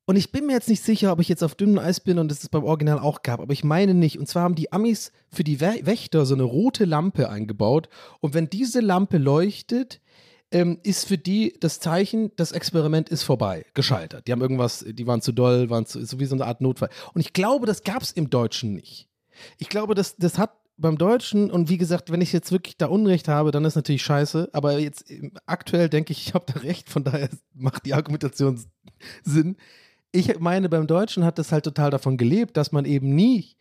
und ich bin mir jetzt nicht sicher, ob ich jetzt auf dünnem Eis bin und es es beim Original auch gab, aber ich meine nicht. Und zwar haben die Amis für die Wächter so eine rote Lampe eingebaut. Und wenn diese Lampe leuchtet, ähm, ist für die das Zeichen, das Experiment ist vorbei, gescheitert. Die haben irgendwas, die waren zu doll, waren zu, so wie so eine Art Notfall. Und ich glaube, das gab es im Deutschen nicht. Ich glaube, das, das hat beim Deutschen, und wie gesagt, wenn ich jetzt wirklich da Unrecht habe, dann ist natürlich scheiße, aber jetzt aktuell denke ich, ich habe da recht, von daher macht die Argumentation Sinn. Ich meine, beim Deutschen hat das halt total davon gelebt, dass man eben nie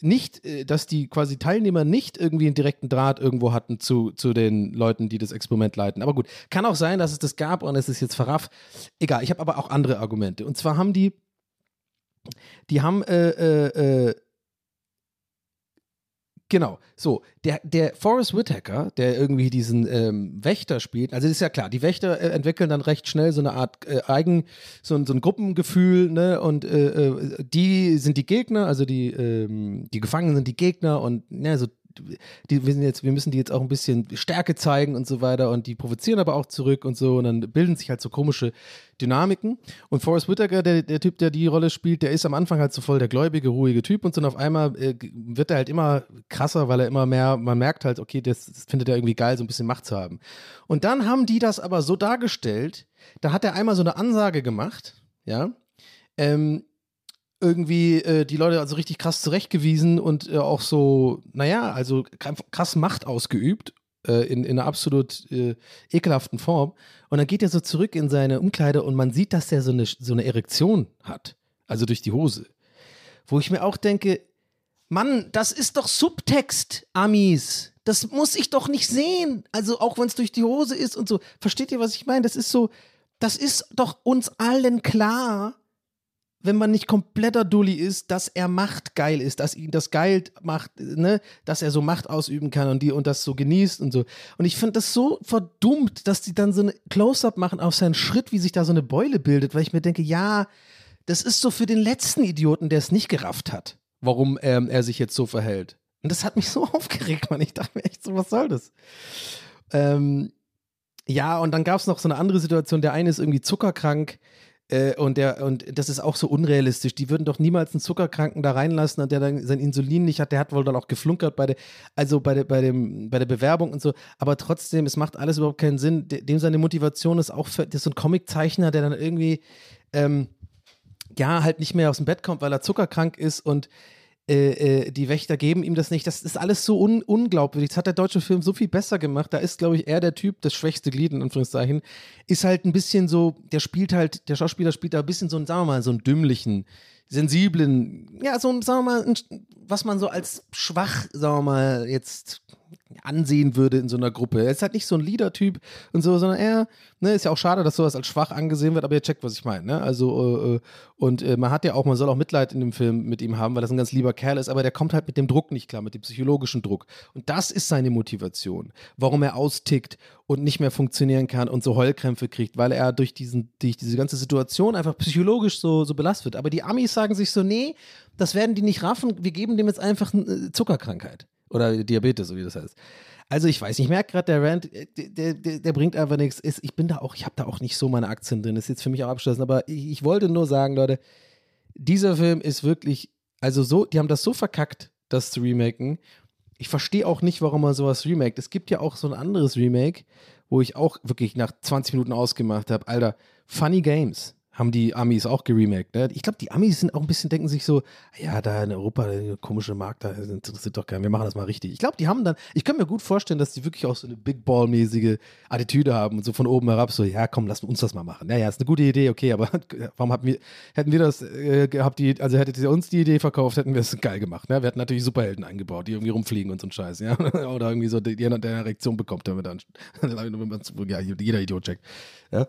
nicht, äh, dass die quasi Teilnehmer nicht irgendwie einen direkten Draht irgendwo hatten zu, zu den Leuten, die das Experiment leiten. Aber gut, kann auch sein, dass es das gab und es ist jetzt verrafft. Egal, ich habe aber auch andere Argumente. Und zwar haben die, die haben äh, äh, äh Genau, so, der, der Forrest Whitaker, der irgendwie diesen ähm, Wächter spielt, also ist ja klar, die Wächter äh, entwickeln dann recht schnell so eine Art äh, Eigen, so, ein, so ein Gruppengefühl, ne, und äh, äh die sind die Gegner, also die, ähm, die Gefangenen sind die Gegner und, ne, so die, wir, sind jetzt, wir müssen die jetzt auch ein bisschen Stärke zeigen und so weiter und die provozieren aber auch zurück und so und dann bilden sich halt so komische Dynamiken. Und Forrest Whitaker, der, der Typ, der die Rolle spielt, der ist am Anfang halt so voll der gläubige, ruhige Typ und so und auf einmal äh, wird er halt immer krasser, weil er immer mehr, man merkt halt, okay, das, das findet er irgendwie geil, so ein bisschen Macht zu haben. Und dann haben die das aber so dargestellt, da hat er einmal so eine Ansage gemacht, ja, ähm, irgendwie äh, die Leute also richtig krass zurechtgewiesen und äh, auch so, naja, also krass Macht ausgeübt äh, in, in einer absolut äh, ekelhaften Form. Und dann geht er so zurück in seine Umkleide und man sieht, dass er so eine, so eine Erektion hat, also durch die Hose. Wo ich mir auch denke, Mann, das ist doch Subtext, Amis. Das muss ich doch nicht sehen. Also auch wenn es durch die Hose ist und so. Versteht ihr, was ich meine? Das ist so, das ist doch uns allen klar, wenn man nicht kompletter Dulli ist, dass er Macht geil ist, dass ihn das geil macht, ne, dass er so Macht ausüben kann und die und das so genießt und so. Und ich finde das so verdummt, dass die dann so ein Close-up machen auf seinen Schritt, wie sich da so eine Beule bildet, weil ich mir denke, ja, das ist so für den letzten Idioten, der es nicht gerafft hat, warum ähm, er sich jetzt so verhält. Und das hat mich so aufgeregt, man. Ich dachte mir echt so, was soll das? Ähm, ja, und dann gab es noch so eine andere Situation. Der eine ist irgendwie zuckerkrank äh, und, der, und das ist auch so unrealistisch. Die würden doch niemals einen Zuckerkranken da reinlassen und der dann sein Insulin nicht hat. Der hat wohl dann auch geflunkert bei der, also bei der, bei dem, bei der Bewerbung und so. Aber trotzdem, es macht alles überhaupt keinen Sinn. Dem seine Motivation ist auch für, das ist so ein Comiczeichner, der dann irgendwie, ähm, ja, halt nicht mehr aus dem Bett kommt, weil er zuckerkrank ist und äh, äh, die Wächter geben ihm das nicht. Das ist alles so un unglaubwürdig. Das hat der deutsche Film so viel besser gemacht. Da ist, glaube ich, er der Typ, das schwächste Glied, in Anführungszeichen, ist halt ein bisschen so, der spielt halt, der Schauspieler spielt da ein bisschen so einen, sagen wir mal, so einen dümmlichen, sensiblen, ja, so ein, sagen wir mal, was man so als schwach, sagen wir mal, jetzt ansehen würde in so einer Gruppe. Er ist halt nicht so ein Leader-Typ und so, sondern er, ne, ist ja auch schade, dass sowas als schwach angesehen wird, aber ihr checkt, was ich meine, ne? Also, äh, äh, und äh, man hat ja auch, man soll auch Mitleid in dem Film mit ihm haben, weil das ein ganz lieber Kerl ist, aber der kommt halt mit dem Druck nicht klar, mit dem psychologischen Druck. Und das ist seine Motivation, warum er austickt und nicht mehr funktionieren kann und so Heulkrämpfe kriegt, weil er durch, diesen, durch diese ganze Situation einfach psychologisch so, so belastet wird. Aber die Amis sagen sich so, nee, das werden die nicht raffen, wir geben dem jetzt einfach eine Zuckerkrankheit. Oder Diabetes, so wie das heißt. Also ich weiß, ich merke gerade, der Rand, äh, der, der, der, bringt einfach nichts. Ich bin da auch, ich habe da auch nicht so meine Aktien drin. Das ist jetzt für mich auch abgeschlossen. Aber ich, ich, wollte nur sagen, Leute, dieser Film ist wirklich, also so, die haben das so verkackt, das zu remaken. Ich verstehe auch nicht, warum man sowas remaked. Es gibt ja auch so ein anderes Remake, wo ich auch wirklich nach 20 Minuten ausgemacht habe. Alter, Funny Games haben die Amis auch geremaked. Ne? Ich glaube, die Amis sind auch ein bisschen, denken sich so, ja, da in Europa, der komische Markt, da interessiert doch keinen, wir machen das mal richtig. Ich glaube, die haben dann, ich kann mir gut vorstellen, dass die wirklich auch so eine Big Ball-mäßige Attitüde haben und so von oben herab so, ja, komm, lass uns das mal machen. Naja, ist eine gute Idee, okay, aber warum haben wir, hätten wir das äh, gehabt, die, also hättet ihr uns die Idee verkauft, hätten wir es geil gemacht. Ne? Wir hätten natürlich Superhelden eingebaut, die irgendwie rumfliegen und so ein Scheiß, ja. Oder irgendwie so, die, die eine Reaktion bekommt, wenn man dann, ja, jeder Idiot checkt. Ja.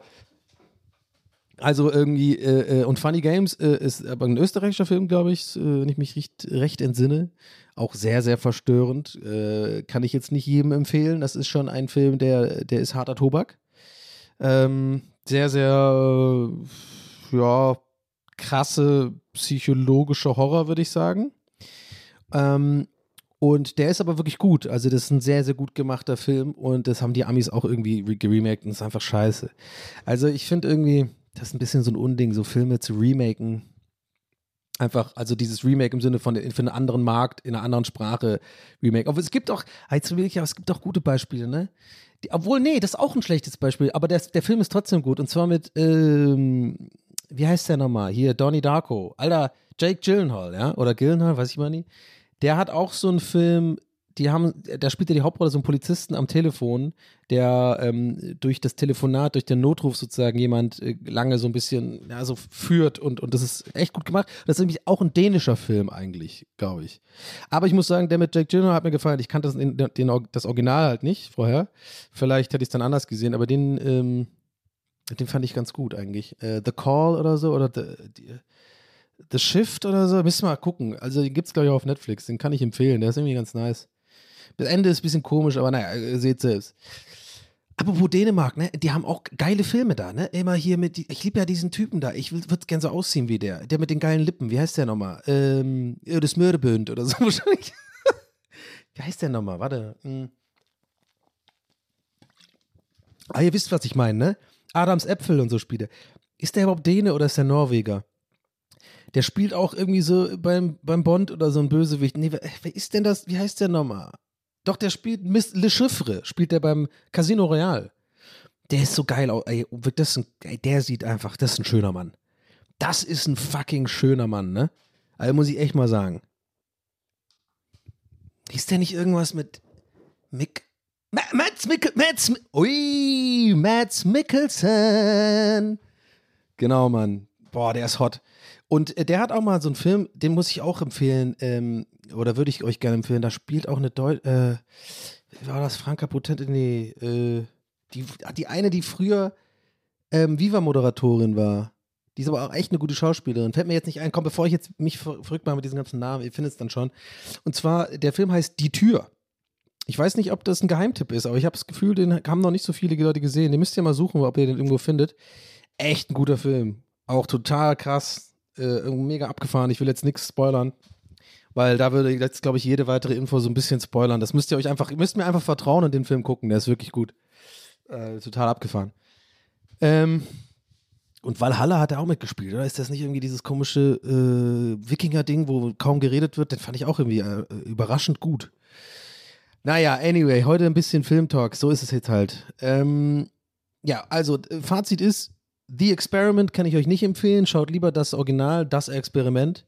Also irgendwie, äh, äh, und Funny Games äh, ist aber ein österreichischer Film, glaube ich, äh, wenn ich mich recht, recht entsinne. Auch sehr, sehr verstörend. Äh, kann ich jetzt nicht jedem empfehlen. Das ist schon ein Film, der, der ist harter Tobak. Ähm, sehr, sehr, ja, krasse psychologische Horror, würde ich sagen. Ähm, und der ist aber wirklich gut. Also, das ist ein sehr, sehr gut gemachter Film und das haben die Amis auch irgendwie geremaked und ist einfach scheiße. Also, ich finde irgendwie das ist ein bisschen so ein Unding, so Filme zu remaken. Einfach, also dieses Remake im Sinne von für einen anderen Markt, in einer anderen Sprache Remake. Aber es gibt auch, jetzt will ich, aber es gibt auch gute Beispiele, ne? Die, obwohl, nee, das ist auch ein schlechtes Beispiel, aber der, der Film ist trotzdem gut. Und zwar mit, ähm, wie heißt der nochmal? Hier, Donnie Darko. Alter, Jake Gyllenhaal, ja? Oder Gyllenhaal, weiß ich mal nie. Der hat auch so einen Film, die haben, da spielt er die Hauptrolle so einen Polizisten am Telefon, der ähm, durch das Telefonat, durch den Notruf sozusagen jemand äh, lange so ein bisschen ja, so führt und, und das ist echt gut gemacht. Das ist nämlich auch ein dänischer Film eigentlich, glaube ich. Aber ich muss sagen, der mit Jack Gyllenhaal hat mir gefallen. Ich kannte das, in, den, das Original halt nicht vorher. Vielleicht hätte ich es dann anders gesehen, aber den, ähm, den fand ich ganz gut eigentlich. Äh, The Call oder so oder The, die, The Shift oder so, müssen wir mal gucken. Also den gibt es, glaube ich, auch auf Netflix. Den kann ich empfehlen. Der ist irgendwie ganz nice. Das Ende ist ein bisschen komisch, aber naja, ihr seht selbst. Apropos Dänemark, ne? Die haben auch geile Filme da, ne? Immer hier mit, ich liebe ja diesen Typen da. Ich würde gerne so aussehen wie der. Der mit den geilen Lippen. Wie heißt der nochmal? Ähm, das Mördebünd oder so wahrscheinlich. wie heißt der nochmal? Warte. Hm. Ah, ihr wisst, was ich meine, ne? Adams Äpfel und so spielt Ist der überhaupt Däne oder ist der Norweger? Der spielt auch irgendwie so beim, beim Bond oder so ein Bösewicht. Nee, wer, wer ist denn das? Wie heißt der nochmal? Doch, der spielt Miss Le Chiffre, spielt der beim Casino Royal. Der ist so geil. Ey, das ein, ey, der sieht einfach, das ist ein schöner Mann. Das ist ein fucking schöner Mann, ne? Also muss ich echt mal sagen. Ist der nicht irgendwas mit Mick? Mats Mickel, Mats, ui, Mats Mikkelsen. Genau, Mann. Boah, der ist hot. Und äh, der hat auch mal so einen Film, den muss ich auch empfehlen, ähm, oder würde ich euch gerne empfehlen. Da spielt auch eine Deutsche, äh, war das Franka Potente? Nee, äh, die, die eine, die früher ähm, Viva-Moderatorin war. Die ist aber auch echt eine gute Schauspielerin. Fällt mir jetzt nicht ein. Komm, bevor ich jetzt mich verrückt mache mit diesen ganzen Namen, ihr findet es dann schon. Und zwar, der Film heißt Die Tür. Ich weiß nicht, ob das ein Geheimtipp ist, aber ich habe das Gefühl, den haben noch nicht so viele Leute gesehen. Den müsst ihr mal suchen, ob ihr den irgendwo findet. Echt ein guter Film. Auch total krass äh, mega abgefahren. Ich will jetzt nichts spoilern, weil da würde jetzt, glaube ich, jede weitere Info so ein bisschen spoilern. Das müsst ihr euch einfach, müsst mir einfach vertrauen und den Film gucken. Der ist wirklich gut. Äh, total abgefahren. Ähm, und Valhalla hat er auch mitgespielt, oder? Ist das nicht irgendwie dieses komische äh, Wikinger-Ding, wo kaum geredet wird? Den fand ich auch irgendwie äh, überraschend gut. Naja, anyway, heute ein bisschen Filmtalk. So ist es jetzt halt. Ähm, ja, also Fazit ist, The Experiment kann ich euch nicht empfehlen. Schaut lieber das Original, das Experiment.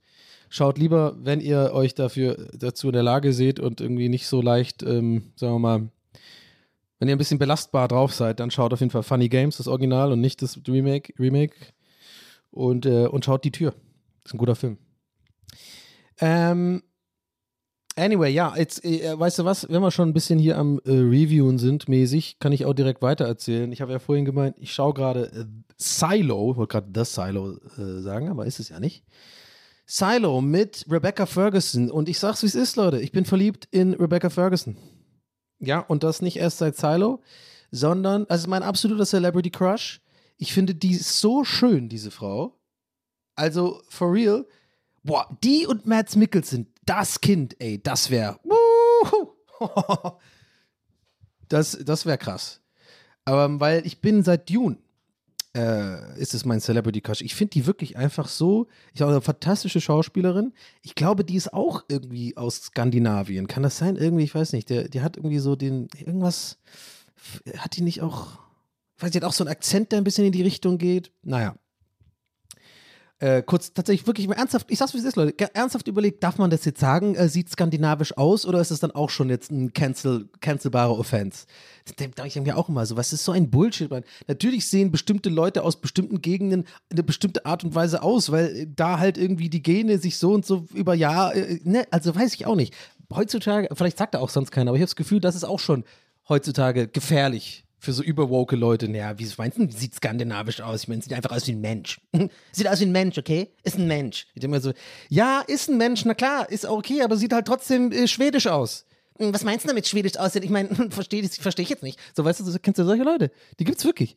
Schaut lieber, wenn ihr euch dafür dazu in der Lage seht und irgendwie nicht so leicht, ähm, sagen wir mal, wenn ihr ein bisschen belastbar drauf seid, dann schaut auf jeden Fall Funny Games, das Original und nicht das Remake. Remake. Und, äh, und schaut die Tür. Ist ein guter Film. Ähm, Anyway, ja, jetzt, äh, weißt du was, wenn wir schon ein bisschen hier am äh, Reviewen sind, mäßig, kann ich auch direkt weitererzählen. Ich habe ja vorhin gemeint, ich schaue gerade äh, Silo, wollte gerade das Silo äh, sagen, aber ist es ja nicht. Silo mit Rebecca Ferguson. Und ich sag's, wie es ist, Leute. Ich bin verliebt in Rebecca Ferguson. Ja, und das nicht erst seit Silo, sondern, also mein absoluter Celebrity Crush. Ich finde die so schön, diese Frau. Also, for real. Boah, die und Mads Mikkelsen, das Kind, ey, das wäre. Das, das wäre krass. Aber weil ich bin seit Dune, äh, ist es mein Celebrity Crush. Ich finde die wirklich einfach so. Ich habe eine fantastische Schauspielerin. Ich glaube, die ist auch irgendwie aus Skandinavien. Kann das sein? Irgendwie, ich weiß nicht. Der, die hat irgendwie so den. Irgendwas. Hat die nicht auch. Ich weiß, die hat auch so einen Akzent, der ein bisschen in die Richtung geht. Naja. Äh, kurz tatsächlich wirklich ernsthaft, ich sag's wie es ist, Leute, ernsthaft überlegt, darf man das jetzt sagen, äh, sieht skandinavisch aus oder ist es dann auch schon jetzt ein cancel, cancelbarer Offense? Da denke ich mir auch immer so, was ist so ein Bullshit, man. Natürlich sehen bestimmte Leute aus bestimmten Gegenden eine bestimmte Art und Weise aus, weil äh, da halt irgendwie die Gene sich so und so über Jahr, äh, ne, also weiß ich auch nicht. Heutzutage, vielleicht sagt er auch sonst keiner, aber ich habe das Gefühl, das ist auch schon heutzutage gefährlich für so überwoke Leute. Naja, wie meinst du, sieht skandinavisch aus? Ich meine, sieht einfach aus wie ein Mensch. sieht aus wie ein Mensch, okay? Ist ein Mensch. Ich denke mir so, ja, ist ein Mensch, na klar, ist okay, aber sieht halt trotzdem äh, schwedisch aus. Hm, Was meinst du damit schwedisch aussehen? Ich meine, verstehe versteh ich jetzt nicht. So, weißt du, kennst du solche Leute? Die gibt's wirklich.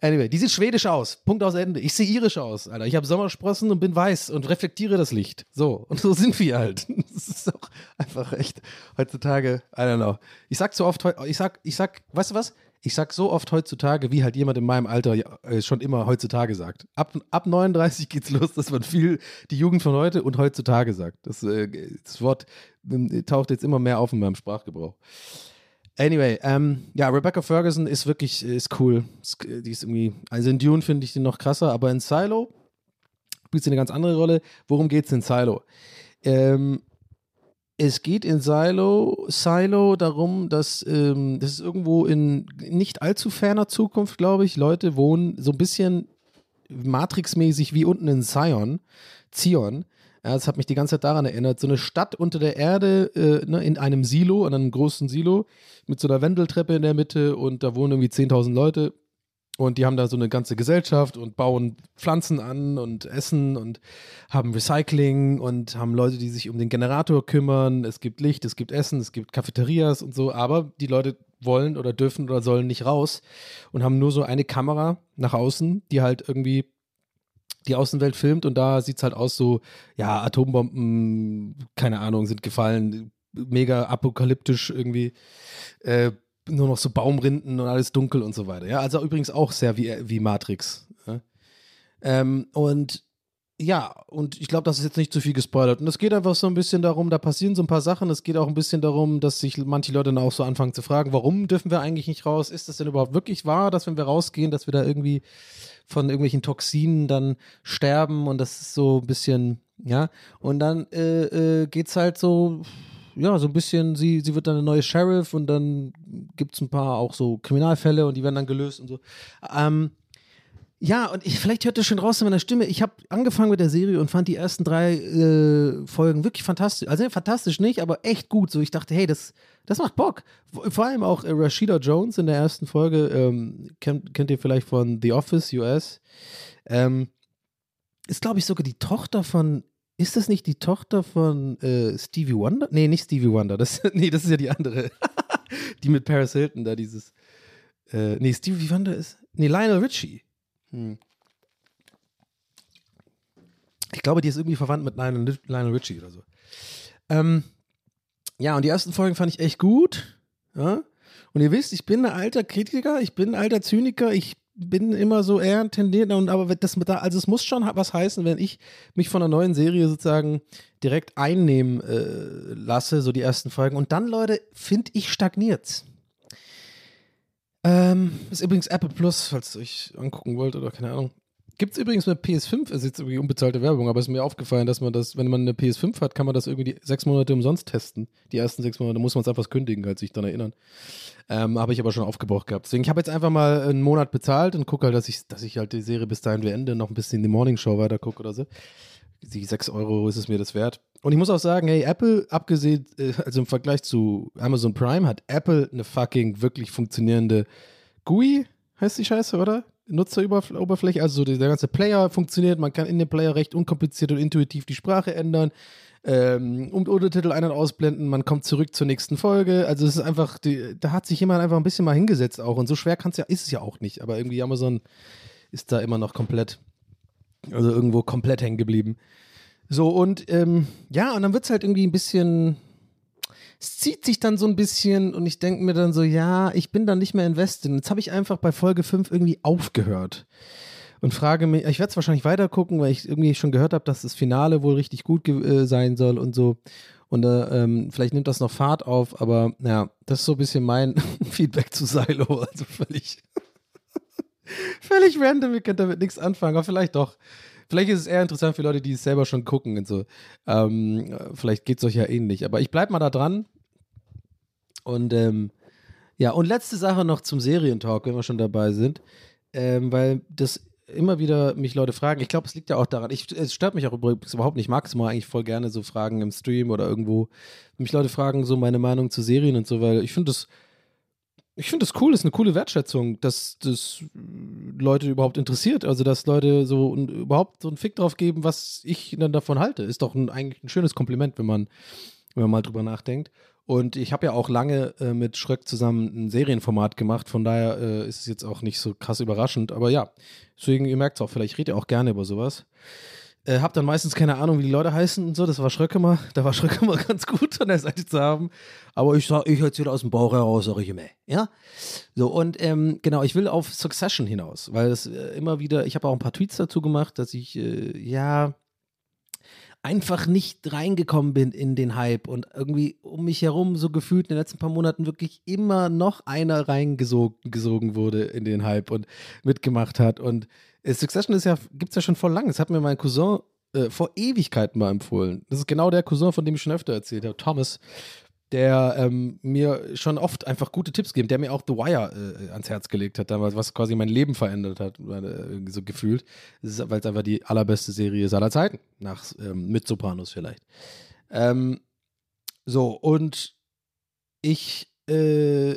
Anyway, die sieht schwedisch aus. Punkt aus Ende. Ich sehe irisch aus, Alter. Ich habe Sommersprossen und bin weiß und reflektiere das Licht. So, und so sind wir halt. Das ist auch einfach echt heutzutage, I don't know. Ich sag so oft, ich sag, ich sag, weißt du was? Ich sag so oft heutzutage, wie halt jemand in meinem Alter äh, schon immer heutzutage sagt. Ab, ab 39 geht's los, dass man viel die Jugend von heute und heutzutage sagt. Das, äh, das Wort äh, taucht jetzt immer mehr auf in meinem Sprachgebrauch. Anyway, ähm, ja, Rebecca Ferguson ist wirklich, ist cool. Äh, die ist irgendwie, also in Dune finde ich die noch krasser, aber in Silo spielt sie eine ganz andere Rolle. Worum geht's in Silo? Ähm, es geht in Silo, Silo darum, dass ähm, das ist irgendwo in nicht allzu ferner Zukunft, glaube ich, Leute wohnen so ein bisschen Matrix-mäßig wie unten in Zion, Zion. Ja, das hat mich die ganze Zeit daran erinnert. So eine Stadt unter der Erde, äh, ne, in einem Silo, in einem großen Silo, mit so einer Wendeltreppe in der Mitte und da wohnen irgendwie 10.000 Leute. Und die haben da so eine ganze Gesellschaft und bauen Pflanzen an und essen und haben Recycling und haben Leute, die sich um den Generator kümmern. Es gibt Licht, es gibt Essen, es gibt Cafeterias und so. Aber die Leute wollen oder dürfen oder sollen nicht raus und haben nur so eine Kamera nach außen, die halt irgendwie die Außenwelt filmt und da sieht es halt aus so, ja, Atombomben, keine Ahnung, sind gefallen, mega apokalyptisch irgendwie. Äh, nur noch so Baumrinden und alles dunkel und so weiter. Ja, also übrigens auch sehr wie, wie Matrix. Ja? Ähm, und ja, und ich glaube, das ist jetzt nicht zu viel gespoilert. Und es geht einfach so ein bisschen darum, da passieren so ein paar Sachen. Es geht auch ein bisschen darum, dass sich manche Leute dann auch so anfangen zu fragen, warum dürfen wir eigentlich nicht raus? Ist das denn überhaupt wirklich wahr, dass wenn wir rausgehen, dass wir da irgendwie von irgendwelchen Toxinen dann sterben? Und das ist so ein bisschen, ja. Und dann äh, äh, geht's halt so ja, so ein bisschen, sie, sie wird dann eine neue Sheriff und dann gibt es ein paar auch so Kriminalfälle und die werden dann gelöst und so. Ähm, ja, und ich, vielleicht hört ihr schon raus in meiner Stimme. Ich habe angefangen mit der Serie und fand die ersten drei äh, Folgen wirklich fantastisch. Also fantastisch nicht, aber echt gut. So, ich dachte, hey, das, das macht Bock. Vor allem auch äh, Rashida Jones in der ersten Folge, ähm, kennt, kennt ihr vielleicht von The Office US. Ähm, ist, glaube ich, sogar die Tochter von ist das nicht die Tochter von äh, Stevie Wonder? Nee, nicht Stevie Wonder. Das, nee, das ist ja die andere. die mit Paris Hilton da dieses. Äh, nee, Stevie Wonder ist. Nee, Lionel Richie. Hm. Ich glaube, die ist irgendwie verwandt mit Lionel, Lionel Richie oder so. Ähm, ja, und die ersten Folgen fand ich echt gut. Ja? Und ihr wisst, ich bin ein alter Kritiker, ich bin ein alter Zyniker, ich bin immer so eher tendiert und aber das da, also es muss schon was heißen, wenn ich mich von einer neuen Serie sozusagen direkt einnehmen äh, lasse, so die ersten Folgen. Und dann, Leute, finde ich stagniert's. Ähm, ist übrigens Apple Plus, falls ihr euch angucken wollt oder keine Ahnung. Gibt es übrigens mit PS5, ist jetzt irgendwie unbezahlte Werbung, aber ist mir aufgefallen, dass man das, wenn man eine PS5 hat, kann man das irgendwie sechs Monate umsonst testen. Die ersten sechs Monate muss man es einfach kündigen, halt sich daran erinnern. Ähm, habe ich aber schon aufgebraucht gehabt. Deswegen, ich habe jetzt einfach mal einen Monat bezahlt und gucke halt, dass ich, dass ich halt die Serie bis dahin beende, noch ein bisschen die Morning Show weiter gucke oder so. Die sechs Euro ist es mir das wert. Und ich muss auch sagen, hey, Apple, abgesehen, äh, also im Vergleich zu Amazon Prime, hat Apple eine fucking wirklich funktionierende GUI, heißt die Scheiße, oder? Nutzeroberfläche, also so der ganze Player funktioniert, man kann in dem Player recht unkompliziert und intuitiv die Sprache ändern, ähm, und Untertitel ein- und ausblenden, man kommt zurück zur nächsten Folge, also es ist einfach, die, da hat sich jemand einfach ein bisschen mal hingesetzt auch und so schwer kann es ja, ist es ja auch nicht, aber irgendwie Amazon ist da immer noch komplett, also irgendwo komplett hängen geblieben. So und ähm, ja, und dann wird es halt irgendwie ein bisschen, es zieht sich dann so ein bisschen und ich denke mir dann so, ja, ich bin dann nicht mehr invested. Jetzt habe ich einfach bei Folge 5 irgendwie aufgehört und frage mich, ich werde es wahrscheinlich weiter gucken, weil ich irgendwie schon gehört habe, dass das Finale wohl richtig gut äh, sein soll und so. Und äh, ähm, vielleicht nimmt das noch Fahrt auf, aber ja, das ist so ein bisschen mein Feedback zu Silo. Also völlig, völlig random, ihr könnt damit nichts anfangen, aber vielleicht doch. Vielleicht ist es eher interessant für Leute, die es selber schon gucken und so. Ähm, vielleicht geht es euch ja ähnlich. Aber ich bleib mal da dran. Und ähm, ja, und letzte Sache noch zum Serientalk, wenn wir schon dabei sind. Ähm, weil das immer wieder mich Leute fragen. Ich glaube, es liegt ja auch daran. Ich, es stört mich auch übrigens überhaupt nicht. Ich mag es mal eigentlich voll gerne so Fragen im Stream oder irgendwo. Mich Leute fragen so meine Meinung zu Serien und so, weil ich finde das ich finde das cool, das ist eine coole Wertschätzung, dass das Leute überhaupt interessiert. Also, dass Leute so überhaupt so einen Fick drauf geben, was ich dann davon halte. Ist doch ein, eigentlich ein schönes Kompliment, wenn man, wenn man mal drüber nachdenkt. Und ich habe ja auch lange äh, mit Schröck zusammen ein Serienformat gemacht, von daher äh, ist es jetzt auch nicht so krass überraschend. Aber ja, deswegen, ihr merkt es auch, vielleicht rede ich auch gerne über sowas. Äh, hab dann meistens keine Ahnung, wie die Leute heißen und so. Das war Schröcke mal, da war Schröcke ganz gut an der Seite zu haben. Aber ich sag, ich erzähle aus dem Bauch heraus, sag ich immer. Ja? So, und ähm, genau, ich will auf Succession hinaus, weil es äh, immer wieder, ich habe auch ein paar Tweets dazu gemacht, dass ich, äh, ja, einfach nicht reingekommen bin in den Hype und irgendwie um mich herum so gefühlt in den letzten paar Monaten wirklich immer noch einer reingesogen gesogen wurde in den Hype und mitgemacht hat. Und Succession ist ja, gibt es ja schon voll lang. Das hat mir mein Cousin äh, vor Ewigkeiten mal empfohlen. Das ist genau der Cousin, von dem ich schon öfter erzählt habe, Thomas der ähm, mir schon oft einfach gute Tipps gibt, der mir auch The Wire äh, ans Herz gelegt hat damals, was quasi mein Leben verändert hat, äh, so gefühlt, weil es einfach die allerbeste Serie ist aller Zeiten, nach ähm, mit Sopranos vielleicht. Ähm, so, und ich äh,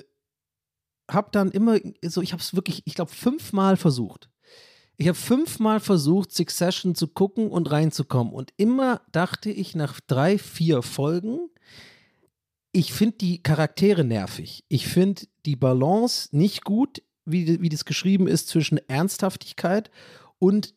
habe dann immer, so ich habe es wirklich, ich glaube, fünfmal versucht. Ich habe fünfmal versucht, Succession zu gucken und reinzukommen. Und immer dachte ich nach drei, vier Folgen, ich finde die Charaktere nervig. Ich finde die Balance nicht gut, wie, wie das geschrieben ist, zwischen Ernsthaftigkeit und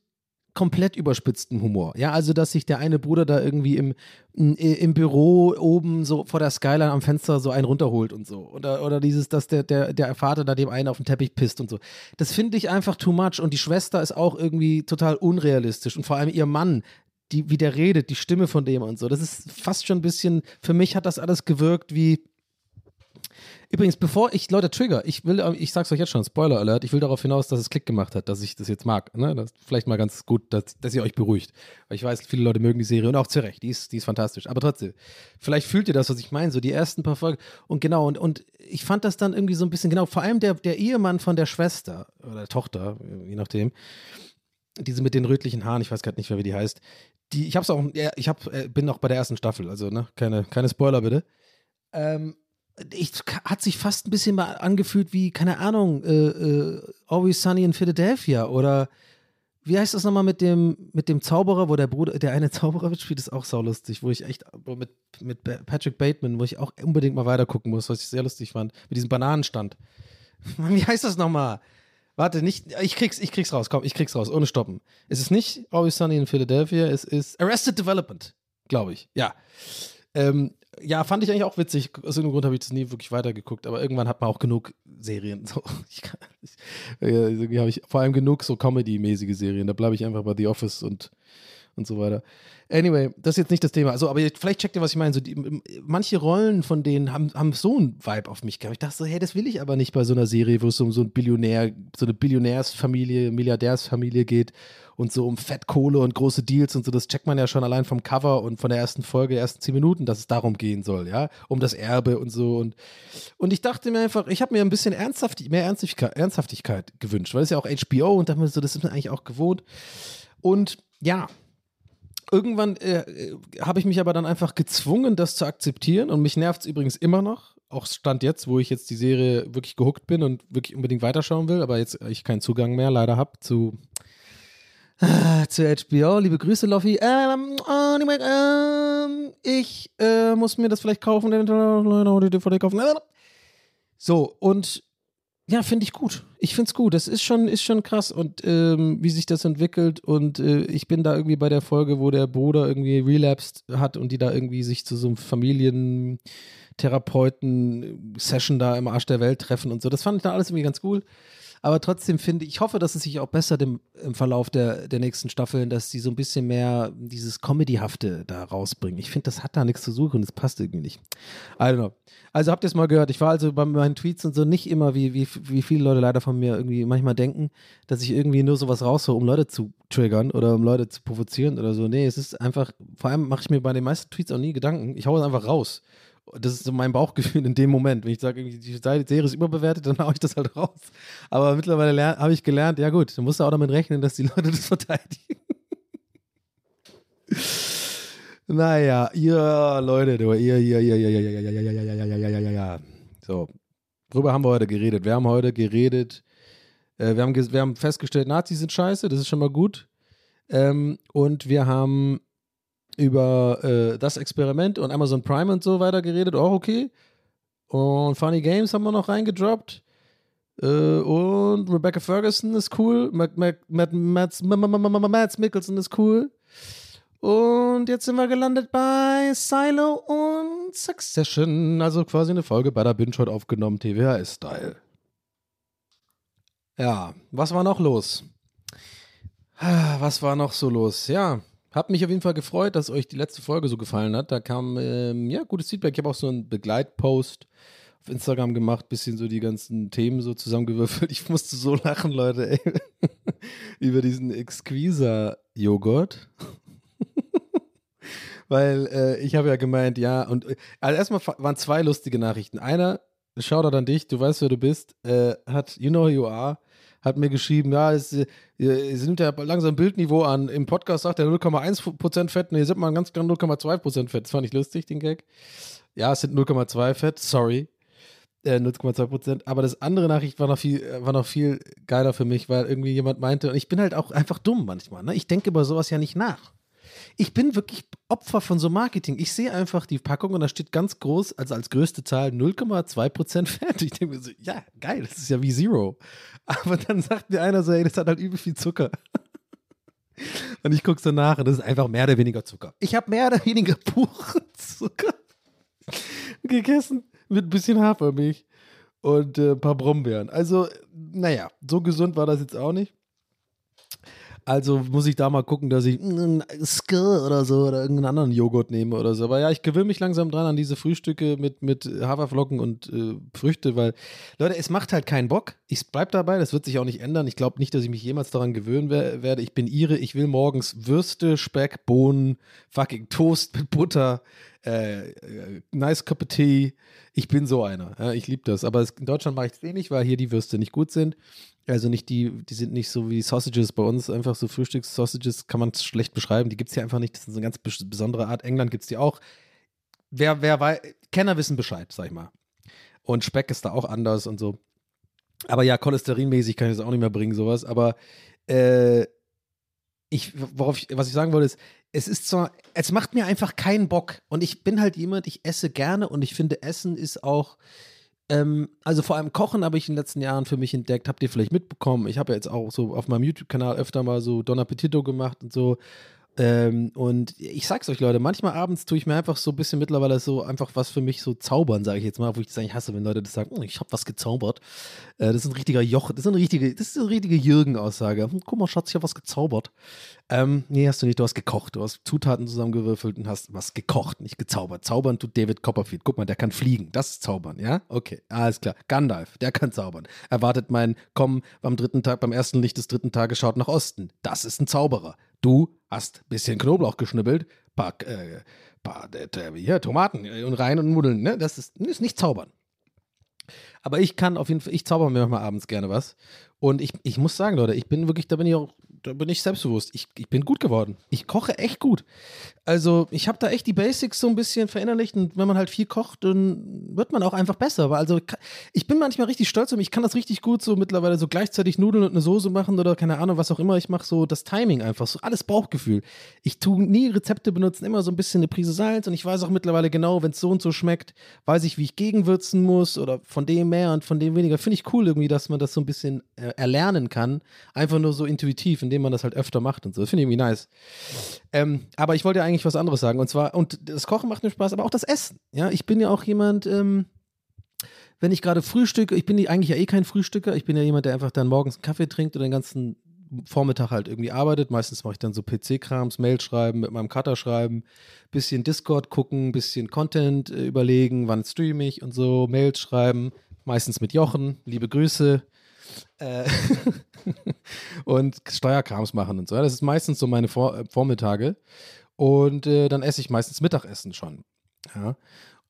komplett überspitztem Humor. Ja, also dass sich der eine Bruder da irgendwie im, im Büro oben so vor der Skyline am Fenster so einen runterholt und so. Oder, oder dieses, dass der, der, der Vater da dem einen auf den Teppich pisst und so. Das finde ich einfach too much. Und die Schwester ist auch irgendwie total unrealistisch. Und vor allem ihr Mann, die, wie der redet, die Stimme von dem und so. Das ist fast schon ein bisschen, für mich hat das alles gewirkt wie. Übrigens, bevor ich Leute trigger, ich will, ich sag's euch jetzt schon, Spoiler Alert, ich will darauf hinaus, dass es Klick gemacht hat, dass ich das jetzt mag. Ne? Das ist vielleicht mal ganz gut, dass, dass ihr euch beruhigt. Weil ich weiß, viele Leute mögen die Serie und auch zu Recht, die ist, die ist fantastisch. Aber trotzdem, vielleicht fühlt ihr das, was ich meine, so die ersten paar Folgen. Und genau, und, und ich fand das dann irgendwie so ein bisschen, genau, vor allem der, der Ehemann von der Schwester oder Tochter, je nachdem, diese mit den rötlichen Haaren, ich weiß gerade nicht mehr, wie die heißt. Die, ich hab's auch, ich hab, äh, bin noch bei der ersten Staffel, also ne, keine, keine Spoiler bitte. Ähm, ich, hat sich fast ein bisschen mal angefühlt wie, keine Ahnung, äh, äh, Always Sunny in Philadelphia oder wie heißt das nochmal mit dem, mit dem Zauberer, wo der Bruder, der eine Zauberer mitspielt, ist auch saulustig, wo ich echt, mit, mit Patrick Bateman, wo ich auch unbedingt mal weiter gucken muss, was ich sehr lustig fand, mit diesem Bananenstand. Wie heißt das nochmal? Warte, nicht, ich krieg's, ich krieg's raus, komm, ich krieg's raus, ohne stoppen. Es ist nicht Always Sunny in Philadelphia, es ist Arrested Development, glaube ich, ja. Ähm, ja, fand ich eigentlich auch witzig. Aus irgendeinem Grund habe ich das nie wirklich weitergeguckt, aber irgendwann hat man auch genug Serien. So, ich, ich, äh, ich vor allem genug so Comedy-mäßige Serien. Da bleibe ich einfach bei The Office und, und so weiter. Anyway, das ist jetzt nicht das Thema. Also, aber vielleicht checkt ihr, was ich meine. So die, manche Rollen von denen haben, haben so einen Vibe auf mich gehabt. Ich dachte so, hey, das will ich aber nicht bei so einer Serie, wo es um so ein Billionär, so eine Billionärsfamilie, Milliardärsfamilie geht und so um Fettkohle und große Deals und so. Das checkt man ja schon allein vom Cover und von der ersten Folge, der ersten zehn Minuten, dass es darum gehen soll, ja, um das Erbe und so. Und, und ich dachte mir einfach, ich habe mir ein bisschen Ernsthaft, mehr Ernsthaftigkeit, Ernsthaftigkeit gewünscht, weil es ja auch HBO und dachte mir so, das ist mir eigentlich auch gewohnt. Und ja, irgendwann äh, äh, habe ich mich aber dann einfach gezwungen, das zu akzeptieren. Und mich nervt es übrigens immer noch. Auch Stand jetzt, wo ich jetzt die Serie wirklich gehuckt bin und wirklich unbedingt weiterschauen will, aber jetzt ich keinen Zugang mehr leider habe zu, äh, zu HBO. Liebe Grüße, Loffi. Ähm, anyway, ähm, ich äh, muss mir das vielleicht kaufen, die DVD kaufen. So, und ja, finde ich gut. Ich finde es gut. Das ist schon, ist schon krass und ähm, wie sich das entwickelt. Und äh, ich bin da irgendwie bei der Folge, wo der Bruder irgendwie relapsed hat und die da irgendwie sich zu so einem Familientherapeuten-Session da im Arsch der Welt treffen und so. Das fand ich dann alles irgendwie ganz cool. Aber trotzdem finde ich, hoffe, dass es sich auch bessert im, im Verlauf der, der nächsten Staffeln, dass die so ein bisschen mehr dieses Comedyhafte da rausbringen. Ich finde, das hat da nichts zu suchen, das passt irgendwie nicht. I don't know. Also habt ihr es mal gehört, ich war also bei meinen Tweets und so nicht immer, wie, wie, wie viele Leute leider von mir irgendwie manchmal denken, dass ich irgendwie nur sowas raushole, um Leute zu triggern oder um Leute zu provozieren oder so. Nee, es ist einfach, vor allem mache ich mir bei den meisten Tweets auch nie Gedanken. Ich haue es einfach raus. Das ist so mein Bauchgefühl in dem Moment. Wenn ich sage, die Serie ist überbewertet, dann haue ich das halt raus. Aber mittlerweile habe ich gelernt, ja gut, dann musst du auch damit rechnen, dass die Leute das verteidigen. naja, ihr Leute, du, ihr, ihr, ihr, ihr, ihr, ihr, ihr, ihr, ihr, ihr, ihr, ihr, ihr, ihr. So, worüber haben wir heute geredet? Wir haben heute geredet, äh, wir, haben wir haben festgestellt, Nazis sind scheiße, das ist schon mal gut. Ähm, und wir haben über äh, das Experiment und Amazon Prime und so weiter geredet, auch okay. Und Funny Games haben wir noch reingedroppt. Äh, und Rebecca Ferguson ist cool. Matt, Mickelson ist cool. Und jetzt sind wir gelandet bei Silo und Succession. Also quasi eine Folge bei der Binge aufgenommen, TWHS-Style. Ja, was war noch los? Was war noch so los? Ja, hab mich auf jeden Fall gefreut, dass euch die letzte Folge so gefallen hat. Da kam ähm, ja gutes Feedback. Ich habe auch so einen Begleitpost auf Instagram gemacht, bisschen so die ganzen Themen so zusammengewürfelt. Ich musste so lachen, Leute, ey. über diesen Exquisa-Joghurt. Weil äh, ich habe ja gemeint, ja, und also erstmal waren zwei lustige Nachrichten. Einer, Shoutout an dich, du weißt, wer du bist, äh, hat You Know Who You Are hat mir geschrieben, ja, es, es nimmt ja langsam Bildniveau an. Im Podcast sagt er 0,1% Fett, nee, sind mal ganz klar 0,2% Fett. Das fand ich lustig, den Gag. Ja, es sind 0,2 Fett, sorry. Äh, 0,2% Aber das andere Nachricht war noch viel, war noch viel geiler für mich, weil irgendwie jemand meinte, und ich bin halt auch einfach dumm manchmal. Ne? Ich denke über sowas ja nicht nach ich bin wirklich Opfer von so Marketing. Ich sehe einfach die Packung und da steht ganz groß, also als größte Zahl 0,2% Fett. Ich denke mir so, ja, geil, das ist ja wie Zero. Aber dann sagt mir einer so, ey, das hat halt übel viel Zucker. Und ich gucke so nach und das ist einfach mehr oder weniger Zucker. Ich habe mehr oder weniger puren Zucker gegessen mit ein bisschen Hafermilch und äh, ein paar Brombeeren. Also, naja, so gesund war das jetzt auch nicht. Also muss ich da mal gucken, dass ich einen Skill oder so oder irgendeinen anderen Joghurt nehme oder so. Aber ja, ich gewöhne mich langsam dran an diese Frühstücke mit, mit Haferflocken und äh, Früchte, weil, Leute, es macht halt keinen Bock. Ich bleib dabei, das wird sich auch nicht ändern. Ich glaube nicht, dass ich mich jemals daran gewöhnen wer werde. Ich bin ihre, ich will morgens Würste, Speck, Bohnen, fucking Toast mit Butter, äh, äh, nice cup of tea. Ich bin so einer. Ja, ich liebe das. Aber es, in Deutschland mache ich es wenig, weil hier die Würste nicht gut sind. Also nicht die, die sind nicht so wie Sausages bei uns, einfach so Frühstückssausages kann man schlecht beschreiben. Die gibt es hier einfach nicht. Das ist eine ganz besondere Art. England gibt es die auch. Wer, wer weiß, Kenner wissen Bescheid, sag ich mal. Und Speck ist da auch anders und so. Aber ja, cholesterinmäßig kann ich das auch nicht mehr bringen, sowas. Aber äh, ich, worauf ich, was ich sagen wollte, ist, es ist zwar, es macht mir einfach keinen Bock. Und ich bin halt jemand, ich esse gerne und ich finde, Essen ist auch ähm, also vor allem Kochen habe ich in den letzten Jahren für mich entdeckt, habt ihr vielleicht mitbekommen. Ich habe ja jetzt auch so auf meinem YouTube-Kanal öfter mal so Don Appetito gemacht und so. Ähm, und ich sag's euch, Leute, manchmal abends tue ich mir einfach so ein bisschen mittlerweile so einfach was für mich so zaubern, sage ich jetzt mal, wo ich das eigentlich hasse, wenn Leute das sagen, oh, ich habe was gezaubert. Äh, das ist ein richtiger Joch, das ist eine richtige, richtige Jürgen-Aussage. Hm, guck mal, Schatz, ich habe was gezaubert. Ähm, nee, hast du nicht, du hast gekocht, du hast Zutaten zusammengewürfelt und hast was gekocht, nicht gezaubert. Zaubern tut David Copperfield. Guck mal, der kann fliegen. Das ist Zaubern, ja? Okay, alles klar. Gandalf, der kann zaubern. Erwartet mein, komm, beim dritten Tag, beim ersten Licht des dritten Tages schaut nach Osten. Das ist ein Zauberer. Du hast bisschen Knoblauch geschnibbelt, paar, äh, paar äh, hier, Tomaten äh, und rein und Nudeln, ne? Das ist, ist nicht zaubern. Aber ich kann auf jeden Fall, ich zauber mir manchmal abends gerne was. Und ich, ich muss sagen, Leute, ich bin wirklich, da bin ich auch da bin ich selbstbewusst. Ich, ich bin gut geworden. Ich koche echt gut. Also ich habe da echt die Basics so ein bisschen verinnerlicht und wenn man halt viel kocht, dann wird man auch einfach besser. Also ich bin manchmal richtig stolz und ich kann das richtig gut so mittlerweile so gleichzeitig Nudeln und eine Soße machen oder keine Ahnung, was auch immer ich mache, so das Timing einfach, so alles Bauchgefühl. Ich tue nie Rezepte benutzen, immer so ein bisschen eine Prise Salz und ich weiß auch mittlerweile genau, wenn es so und so schmeckt, weiß ich, wie ich gegenwürzen muss oder von dem mehr und von dem weniger. Finde ich cool irgendwie, dass man das so ein bisschen äh, erlernen kann, einfach nur so intuitiv indem man das halt öfter macht und so. Das finde ich irgendwie nice. Ähm, aber ich wollte ja eigentlich was anderes sagen. Und zwar, und das Kochen macht mir Spaß, aber auch das Essen. Ja, ich bin ja auch jemand, ähm, wenn ich gerade frühstücke, ich bin eigentlich ja eh kein Frühstücker, ich bin ja jemand, der einfach dann morgens einen Kaffee trinkt und den ganzen Vormittag halt irgendwie arbeitet. Meistens mache ich dann so PC-Krams, Mail schreiben, mit meinem Cutter schreiben, bisschen Discord gucken, bisschen Content äh, überlegen, wann streame ich und so, Mails schreiben, meistens mit Jochen, liebe Grüße. Äh, und Steuerkrams machen und so. Das ist meistens so meine Vor äh, Vormittage. Und äh, dann esse ich meistens Mittagessen schon. Ja.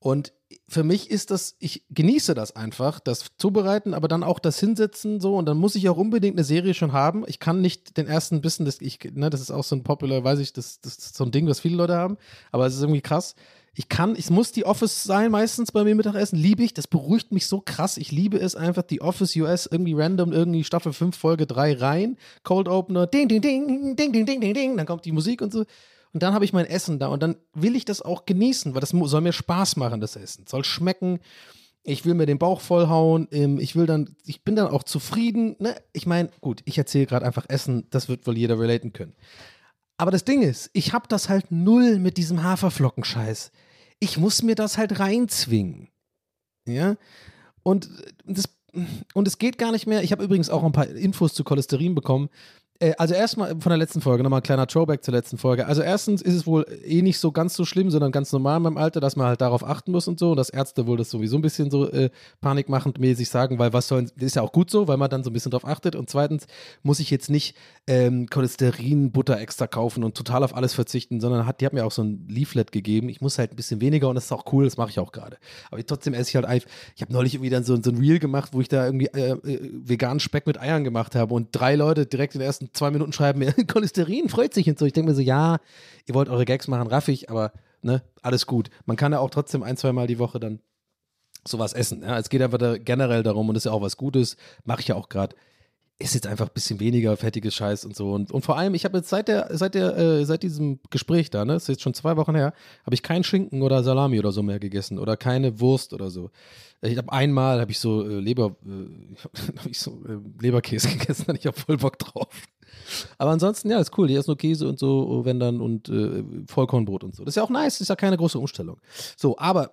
Und für mich ist das, ich genieße das einfach, das Zubereiten, aber dann auch das Hinsetzen so und dann muss ich auch unbedingt eine Serie schon haben. Ich kann nicht den ersten Bissen, das, ich, ne, das ist auch so ein popular, weiß ich, das, das ist so ein Ding, was viele Leute haben, aber es ist irgendwie krass. Ich kann, es muss die Office sein, meistens bei mir Mittagessen, liebe ich, das beruhigt mich so krass. Ich liebe es einfach, die Office US irgendwie random, irgendwie Staffel 5, Folge 3 rein, Cold Opener, ding, ding, ding, ding, ding, ding, ding, ding, dann kommt die Musik und so. Und dann habe ich mein Essen da und dann will ich das auch genießen, weil das soll mir Spaß machen, das Essen. Soll schmecken. Ich will mir den Bauch vollhauen. ähm, Ich will dann, ich bin dann auch zufrieden. Ne? Ich meine, gut, ich erzähle gerade einfach Essen, das wird wohl jeder relaten können. Aber das Ding ist, ich habe das halt null mit diesem Haferflockenscheiß. Ich muss mir das halt reinzwingen. Ja? Und das, und es geht gar nicht mehr. Ich habe übrigens auch ein paar Infos zu Cholesterin bekommen. Äh, Also erstmal von der letzten Folge, nochmal ein kleiner Throwback zur letzten Folge. Also erstens ist es wohl eh nicht so ganz so schlimm, sondern ganz normal beim Alter, dass man halt darauf achten muss und so. Und dass Ärzte wohl das sowieso ein bisschen so äh, panikmachend mäßig sagen, weil was sollen, ist ja auch gut so, weil man dann so ein bisschen drauf achtet. Und zweitens muss ich jetzt nicht ähm, Cholesterin, Butter extra kaufen und total auf alles verzichten, sondern hat, die hat mir auch so ein Leaflet gegeben. Ich muss halt ein bisschen weniger und das ist auch cool, das mache ich auch gerade. Aber ich, trotzdem esse ich halt einfach, ich habe neulich irgendwie dann so, so ein Reel gemacht, wo ich da irgendwie äh, äh, veganen Speck mit Eiern gemacht habe und drei Leute direkt in den ersten zwei Minuten schreiben mir, Cholesterin freut sich und so. Ich denke mir so, ja, ihr wollt eure Gags machen, raffig, aber ne, alles gut. Man kann ja auch trotzdem ein, zwei Mal die Woche dann sowas essen. Ja? Es geht einfach da generell darum und das ist ja auch was Gutes, mache ich ja auch gerade. Ist jetzt einfach ein bisschen weniger fettiges Scheiß und so. Und, und vor allem, ich habe jetzt seit der, seit der, äh, seit diesem Gespräch da, ne, das ist jetzt schon zwei Wochen her, habe ich keinen Schinken oder Salami oder so mehr gegessen oder keine Wurst oder so. Ich habe einmal habe ich so äh, Leber, äh, hab ich so äh, Leberkäse gegessen, da hatte ich auch voll Bock drauf. Aber ansonsten, ja, ist cool. Die essen nur Käse und so, wenn dann und äh, Vollkornbrot und so. Das ist ja auch nice, ist ja keine große Umstellung. So, aber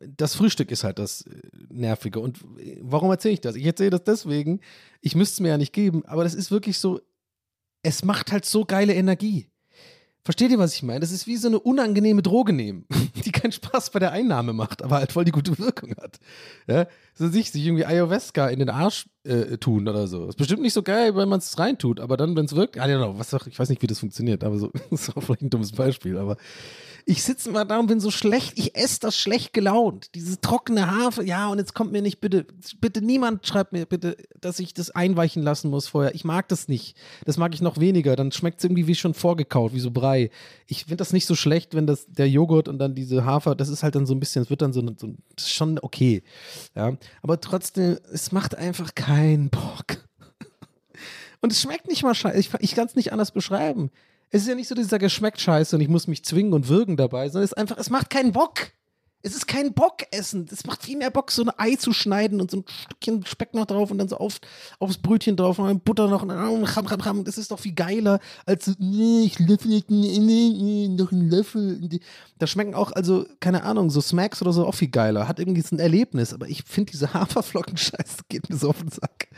das Frühstück ist halt das äh, Nervige. Und äh, warum erzähle ich das? Ich erzähle das deswegen, ich müsste es mir ja nicht geben, aber das ist wirklich so, es macht halt so geile Energie. Versteht ihr, was ich meine? Das ist wie so eine unangenehme Droge nehmen, die keinen Spaß bei der Einnahme macht, aber halt voll die gute Wirkung hat. Ja? So sich, sich irgendwie Ayahuasca in den Arsch äh, tun oder so. Ist bestimmt nicht so geil, wenn man es reintut, aber dann, wenn es wirkt, I don't know, was ich weiß nicht, wie das funktioniert, aber so, das ist auch vielleicht ein dummes Beispiel, aber ich sitze mal da und bin so schlecht, ich esse das schlecht gelaunt. Diese trockene Hafer, ja, und jetzt kommt mir nicht, bitte, bitte niemand schreibt mir bitte, dass ich das einweichen lassen muss vorher. Ich mag das nicht. Das mag ich noch weniger. Dann schmeckt es irgendwie wie schon vorgekaut, wie so Brei. Ich finde das nicht so schlecht, wenn das der Joghurt und dann diese Hafer, das ist halt dann so ein bisschen, es wird dann so, so schon okay. Ja, aber trotzdem, es macht einfach keinen Bock. Und es schmeckt nicht mal scheiße. Ich, ich kann es nicht anders beschreiben. Es ist ja nicht so, dass ich sage, es schmeckt scheiße und ich muss mich zwingen und würgen dabei, sondern es ist einfach, es macht keinen Bock. Es ist kein Bockessen. Es macht viel mehr Bock, so ein Ei zu schneiden und so ein Stückchen Speck noch drauf und dann so auf, aufs Brötchen drauf und dann Butter noch und ram, ram, ram. Das ist doch viel geiler, als so, nee, ich löffel nee, nee, noch einen Löffel. Da schmecken auch, also, keine Ahnung, so Smacks oder so auch viel geiler. Hat irgendwie so ein Erlebnis, aber ich finde diese Haferflocken-Scheiße geht mir so auf den Sack.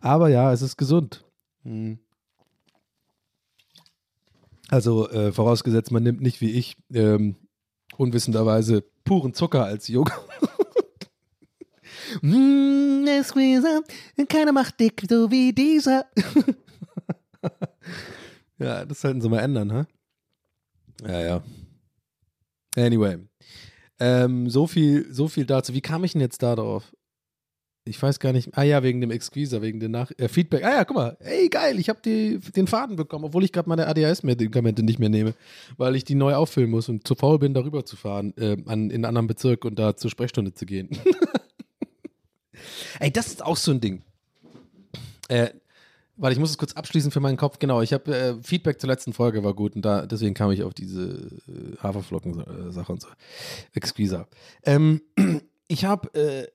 Aber ja, es ist gesund. Hm. Also äh, vorausgesetzt, man nimmt nicht wie ich ähm, unwissenderweise puren Zucker als Joghurt. mm, keiner macht dick so wie dieser. ja, das sollten sie mal ändern, ha? Ja, ja. Anyway. Ähm, so viel, so viel dazu. Wie kam ich denn jetzt da drauf? Ich weiß gar nicht. Ah ja, wegen dem Exqueezer, wegen dem Nach äh, Feedback. Ah ja, guck mal. Ey, geil, ich habe den Faden bekommen, obwohl ich gerade meine ADHS-Medikamente nicht mehr nehme, weil ich die neu auffüllen muss und zu faul bin, darüber zu fahren, äh, an, in einen anderen Bezirk und da zur Sprechstunde zu gehen. Ey, das ist auch so ein Ding. Äh, warte, ich muss es kurz abschließen für meinen Kopf. Genau, ich habe äh, Feedback zur letzten Folge war gut und da deswegen kam ich auf diese äh, Haferflocken-Sache und so. Exqueezer. Ähm, ich habe äh,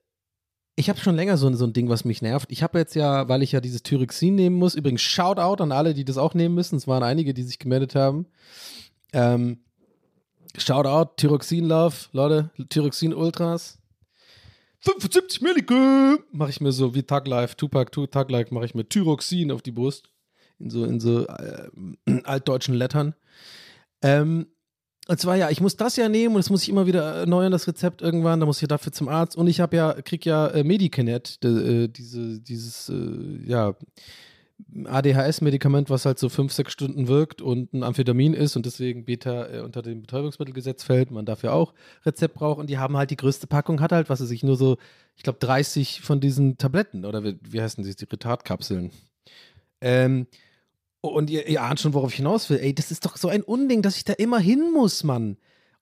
ich habe schon länger so, so ein Ding, was mich nervt. Ich habe jetzt ja, weil ich ja dieses Thyroxin nehmen muss, übrigens Shoutout an alle, die das auch nehmen müssen. Es waren einige, die sich gemeldet haben. Ähm, Shoutout, Thyroxin Love, Leute, Thyroxin Ultras. 75 Milligramm, mache ich mir so wie Tag Life, Tupac, Tag Life, mache ich mir Thyroxin auf die Brust. In so, in so äh, altdeutschen Lettern. Ähm, und zwar ja, ich muss das ja nehmen und das muss ich immer wieder erneuern, das Rezept irgendwann. Da muss ich dafür zum Arzt. Und ich habe ja, krieg ja äh, Medicanet, de, äh, diese, dieses, äh, ja, ADHS-Medikament, was halt so fünf, sechs Stunden wirkt und ein Amphetamin ist und deswegen Beta äh, unter dem Betäubungsmittelgesetz fällt. Man dafür auch Rezept braucht und die haben halt die größte Packung, hat halt, was weiß ich, nur so, ich glaube, 30 von diesen Tabletten oder wie, wie heißen die, die Retardkapseln. Ähm, und ihr, ihr ahnt schon, worauf ich hinaus will. Ey, das ist doch so ein Unding, dass ich da immer hin muss, Mann.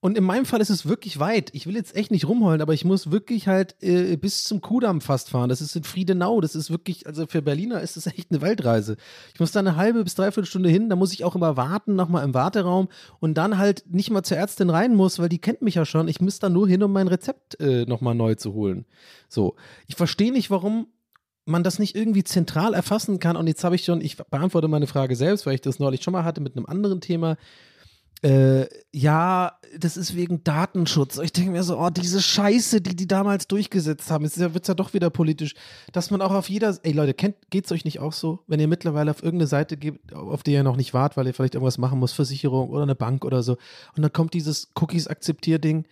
Und in meinem Fall ist es wirklich weit. Ich will jetzt echt nicht rumheulen, aber ich muss wirklich halt äh, bis zum Kudamm fast fahren. Das ist in Friedenau. Das ist wirklich, also für Berliner ist das echt eine Weltreise. Ich muss da eine halbe bis dreiviertel Stunde hin. Da muss ich auch immer warten, nochmal im Warteraum und dann halt nicht mal zur Ärztin rein muss, weil die kennt mich ja schon. Ich muss da nur hin, um mein Rezept äh, nochmal neu zu holen. So. Ich verstehe nicht, warum man das nicht irgendwie zentral erfassen kann. Und jetzt habe ich schon, ich beantworte meine Frage selbst, weil ich das neulich schon mal hatte mit einem anderen Thema. Äh, ja, das ist wegen Datenschutz. Ich denke mir so, oh, diese Scheiße, die die damals durchgesetzt haben, jetzt wird es ja doch wieder politisch, dass man auch auf jeder, ey Leute, kennt, geht's euch nicht auch so, wenn ihr mittlerweile auf irgendeine Seite geht, auf die ihr noch nicht wart, weil ihr vielleicht irgendwas machen muss, Versicherung oder eine Bank oder so, und dann kommt dieses Cookies-Akzeptier-Ding,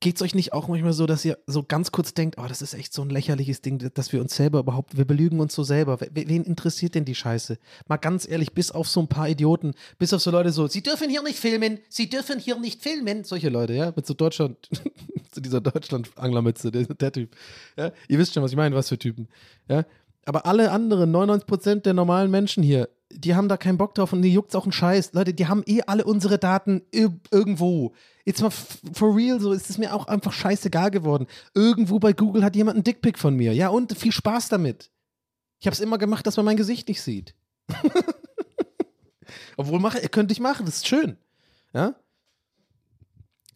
Geht es euch nicht auch manchmal so, dass ihr so ganz kurz denkt, oh, das ist echt so ein lächerliches Ding, dass wir uns selber überhaupt, wir belügen uns so selber. Wen interessiert denn die Scheiße? Mal ganz ehrlich, bis auf so ein paar Idioten, bis auf so Leute so, sie dürfen hier nicht filmen, sie dürfen hier nicht filmen. Solche Leute, ja, mit so Deutschland, zu dieser Deutschland-Anglermütze, der, der Typ. Ja, ihr wisst schon, was ich meine, was für Typen. Ja, aber alle anderen, 99% der normalen Menschen hier, die haben da keinen Bock drauf und die juckt's auch einen Scheiß. Leute, die haben eh alle unsere Daten irgendwo. Jetzt mal for real, so ist es mir auch einfach scheißegal geworden. Irgendwo bei Google hat jemand einen Dickpick von mir. Ja, und viel Spaß damit. Ich habe es immer gemacht, dass man mein Gesicht nicht sieht. Obwohl, mach, könnte ich machen, das ist schön. Ja?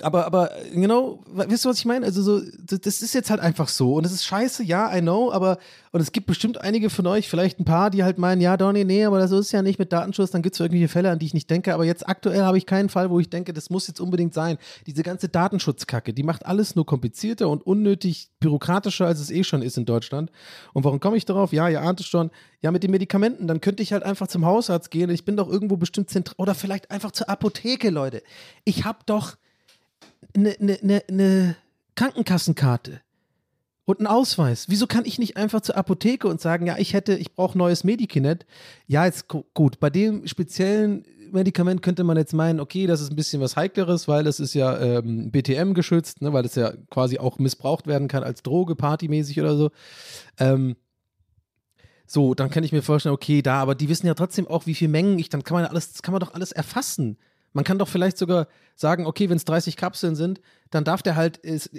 Aber, aber, genau, weißt du, was ich meine? Also, so, das ist jetzt halt einfach so. Und es ist scheiße, ja, I know, aber, und es gibt bestimmt einige von euch, vielleicht ein paar, die halt meinen, ja, Donny, nee, aber das ist ja nicht mit Datenschutz, dann gibt es irgendwelche Fälle, an die ich nicht denke. Aber jetzt aktuell habe ich keinen Fall, wo ich denke, das muss jetzt unbedingt sein. Diese ganze Datenschutzkacke, die macht alles nur komplizierter und unnötig bürokratischer, als es eh schon ist in Deutschland. Und warum komme ich darauf? Ja, ihr ahnt es schon. Ja, mit den Medikamenten, dann könnte ich halt einfach zum Hausarzt gehen. Ich bin doch irgendwo bestimmt zentral, oder vielleicht einfach zur Apotheke, Leute. Ich habe doch eine, eine, eine, eine Krankenkassenkarte und einen Ausweis. Wieso kann ich nicht einfach zur Apotheke und sagen, ja, ich hätte, ich brauche neues Medikinet? Ja, jetzt gut, bei dem speziellen Medikament könnte man jetzt meinen, okay, das ist ein bisschen was Heikleres, weil es ist ja ähm, BTM geschützt, ne, weil es ja quasi auch missbraucht werden kann als Droge, partymäßig oder so. Ähm, so, dann kann ich mir vorstellen, okay, da, aber die wissen ja trotzdem auch, wie viel Mengen ich, dann kann man alles, kann man doch alles erfassen. Man kann doch vielleicht sogar sagen, okay, wenn es 30 Kapseln sind, dann darf der halt ist,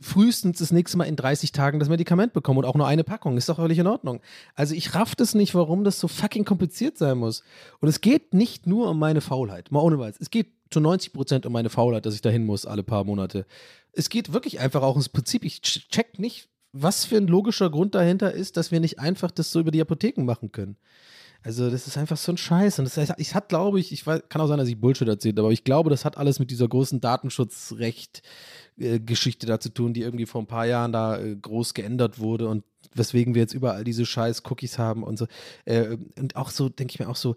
frühestens das nächste Mal in 30 Tagen das Medikament bekommen und auch nur eine Packung. Ist doch völlig in Ordnung. Also ich raff das nicht, warum das so fucking kompliziert sein muss. Und es geht nicht nur um meine Faulheit, mal ohne Weiß. Es geht zu 90 Prozent um meine Faulheit, dass ich dahin muss alle paar Monate. Es geht wirklich einfach auch ums Prinzip. Ich check nicht, was für ein logischer Grund dahinter ist, dass wir nicht einfach das so über die Apotheken machen können. Also, das ist einfach so ein Scheiß. Und das heißt, ich hat, glaube ich, ich weiß, kann auch sein, dass ich Bullshit erzähle, aber ich glaube, das hat alles mit dieser großen Datenschutzrecht-Geschichte äh, da zu tun, die irgendwie vor ein paar Jahren da äh, groß geändert wurde und weswegen wir jetzt überall diese scheiß Cookies haben und so. Äh, und auch so, denke ich mir auch so,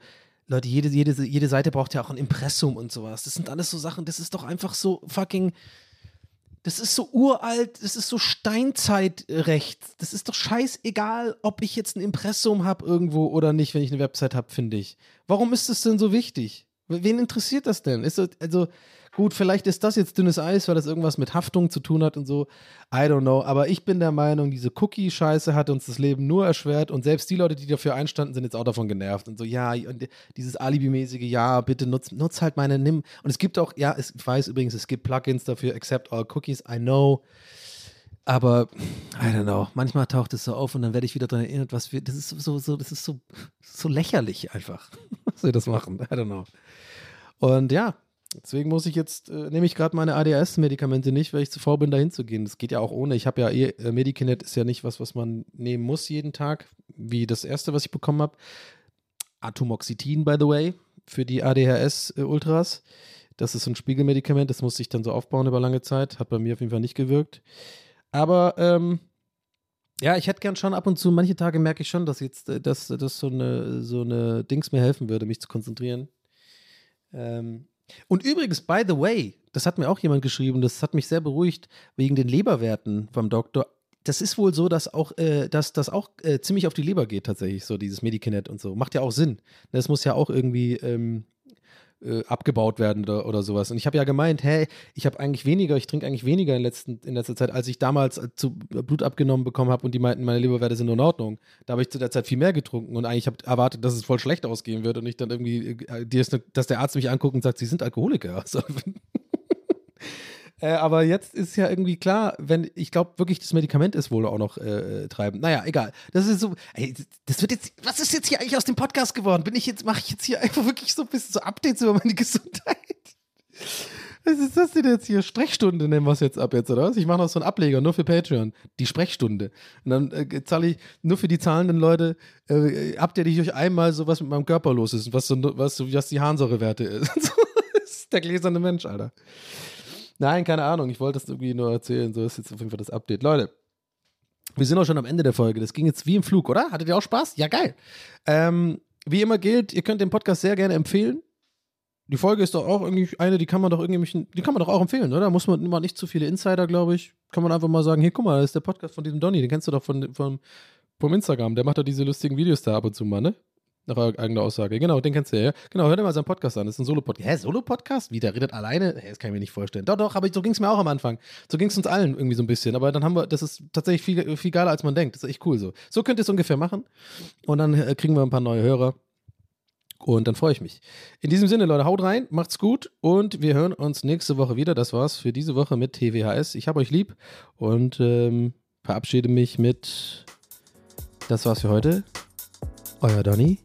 Leute, jede, jede, jede Seite braucht ja auch ein Impressum und sowas. Das sind alles so Sachen, das ist doch einfach so fucking das ist so uralt, das ist so Steinzeitrecht. Das ist doch scheißegal, ob ich jetzt ein Impressum habe irgendwo oder nicht, wenn ich eine Website habe, finde ich. Warum ist das denn so wichtig? Wen interessiert das denn? Ist das, also, Gut, vielleicht ist das jetzt dünnes Eis, weil das irgendwas mit Haftung zu tun hat und so. I don't know. Aber ich bin der Meinung, diese Cookie-Scheiße hat uns das Leben nur erschwert und selbst die Leute, die dafür einstanden, sind jetzt auch davon genervt und so, ja, und dieses Alibi-mäßige, ja, bitte nutz, nutz halt meine Nimm. Und es gibt auch, ja, es, ich weiß übrigens, es gibt Plugins dafür, accept all cookies, I know. Aber, I don't know, manchmal taucht es so auf und dann werde ich wieder daran erinnert, was wir, das ist so, so, das ist so, so lächerlich einfach, was wir das machen. I don't know. Und ja, Deswegen muss ich jetzt, äh, nehme ich gerade meine ADHS-Medikamente nicht, weil ich zu faul bin, da hinzugehen. Das geht ja auch ohne. Ich habe ja eh, äh, Medikinet ist ja nicht was, was man nehmen muss jeden Tag, wie das erste, was ich bekommen habe. Atomoxetin, by the way, für die ADHS-Ultras. Das ist ein Spiegelmedikament, das musste ich dann so aufbauen über lange Zeit. Hat bei mir auf jeden Fall nicht gewirkt. Aber ähm, ja, ich hätte gern schon ab und zu, manche Tage merke ich schon, dass jetzt, äh, dass, dass so eine, so eine Dings mir helfen würde, mich zu konzentrieren. Ähm, und übrigens, by the way, das hat mir auch jemand geschrieben, das hat mich sehr beruhigt, wegen den Leberwerten vom Doktor. Das ist wohl so, dass auch, äh, dass das auch äh, ziemlich auf die Leber geht, tatsächlich, so dieses Medikinet und so. Macht ja auch Sinn. Das muss ja auch irgendwie ähm, äh, abgebaut werden oder, oder sowas. Und ich habe ja gemeint, hey, ich habe eigentlich weniger, ich trinke eigentlich weniger in, letzten, in letzter Zeit, als ich damals äh, zu Blut abgenommen bekommen habe und die meinten, meine Leberwerte sind in Ordnung. Da habe ich zu der Zeit viel mehr getrunken und eigentlich habe erwartet, dass es voll schlecht ausgehen wird und ich dann irgendwie, äh, dass der Arzt mich anguckt und sagt, sie sind Alkoholiker. Also, Äh, aber jetzt ist ja irgendwie klar, wenn ich glaube wirklich, das Medikament ist wohl auch noch äh, treibend. Naja, egal. Das ist so, ey, das wird jetzt, was ist jetzt hier eigentlich aus dem Podcast geworden? Bin ich jetzt, mache ich jetzt hier einfach wirklich so ein bisschen so Updates über meine Gesundheit? Was ist das denn jetzt hier? Sprechstunde nennen wir es jetzt ab jetzt, oder was? Ich mache noch so einen Ableger, nur für Patreon. Die Sprechstunde. Und dann äh, zahle ich nur für die zahlenden Leute, äh, update ich euch einmal so, was mit meinem Körper los ist, was so, was, was die Harnsäurewerte ist. das ist der gläserne Mensch, Alter. Nein, keine Ahnung. Ich wollte das irgendwie nur erzählen. So ist jetzt auf jeden Fall das Update. Leute, wir sind auch schon am Ende der Folge. Das ging jetzt wie im Flug, oder? Hattet ihr auch Spaß? Ja, geil. Ähm, wie immer gilt, ihr könnt den Podcast sehr gerne empfehlen. Die Folge ist doch auch irgendwie eine, die kann man doch irgendwie, die kann man doch auch empfehlen, oder? Muss man immer nicht zu viele Insider, glaube ich. Kann man einfach mal sagen, hier, guck mal, das ist der Podcast von diesem Donny, den kennst du doch von, von, vom Instagram. Der macht doch diese lustigen Videos da ab und zu mal, ne? Nach eigener Aussage. Genau, den kennst du ja. Genau, hör dir mal seinen Podcast an. Das ist ein Solo-Podcast. Hä, Solo-Podcast? Wie, der redet alleine? Hä, das kann ich mir nicht vorstellen. Doch, doch, aber so ging es mir auch am Anfang. So ging es uns allen irgendwie so ein bisschen. Aber dann haben wir, das ist tatsächlich viel, viel geiler, als man denkt. Das ist echt cool so. So könnt ihr es ungefähr machen. Und dann äh, kriegen wir ein paar neue Hörer. Und dann freue ich mich. In diesem Sinne, Leute, haut rein, macht's gut und wir hören uns nächste Woche wieder. Das war's für diese Woche mit TWHS. Ich habe euch lieb und ähm, verabschiede mich mit Das war's für heute. Euer Donny.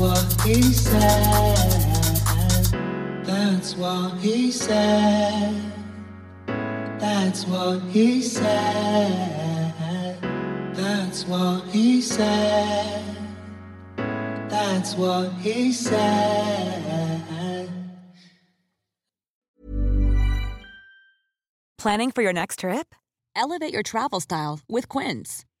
What he said. That's what he said. That's what he said. That's what he said. That's what he said. Planning for your next trip? Elevate your travel style with Quince.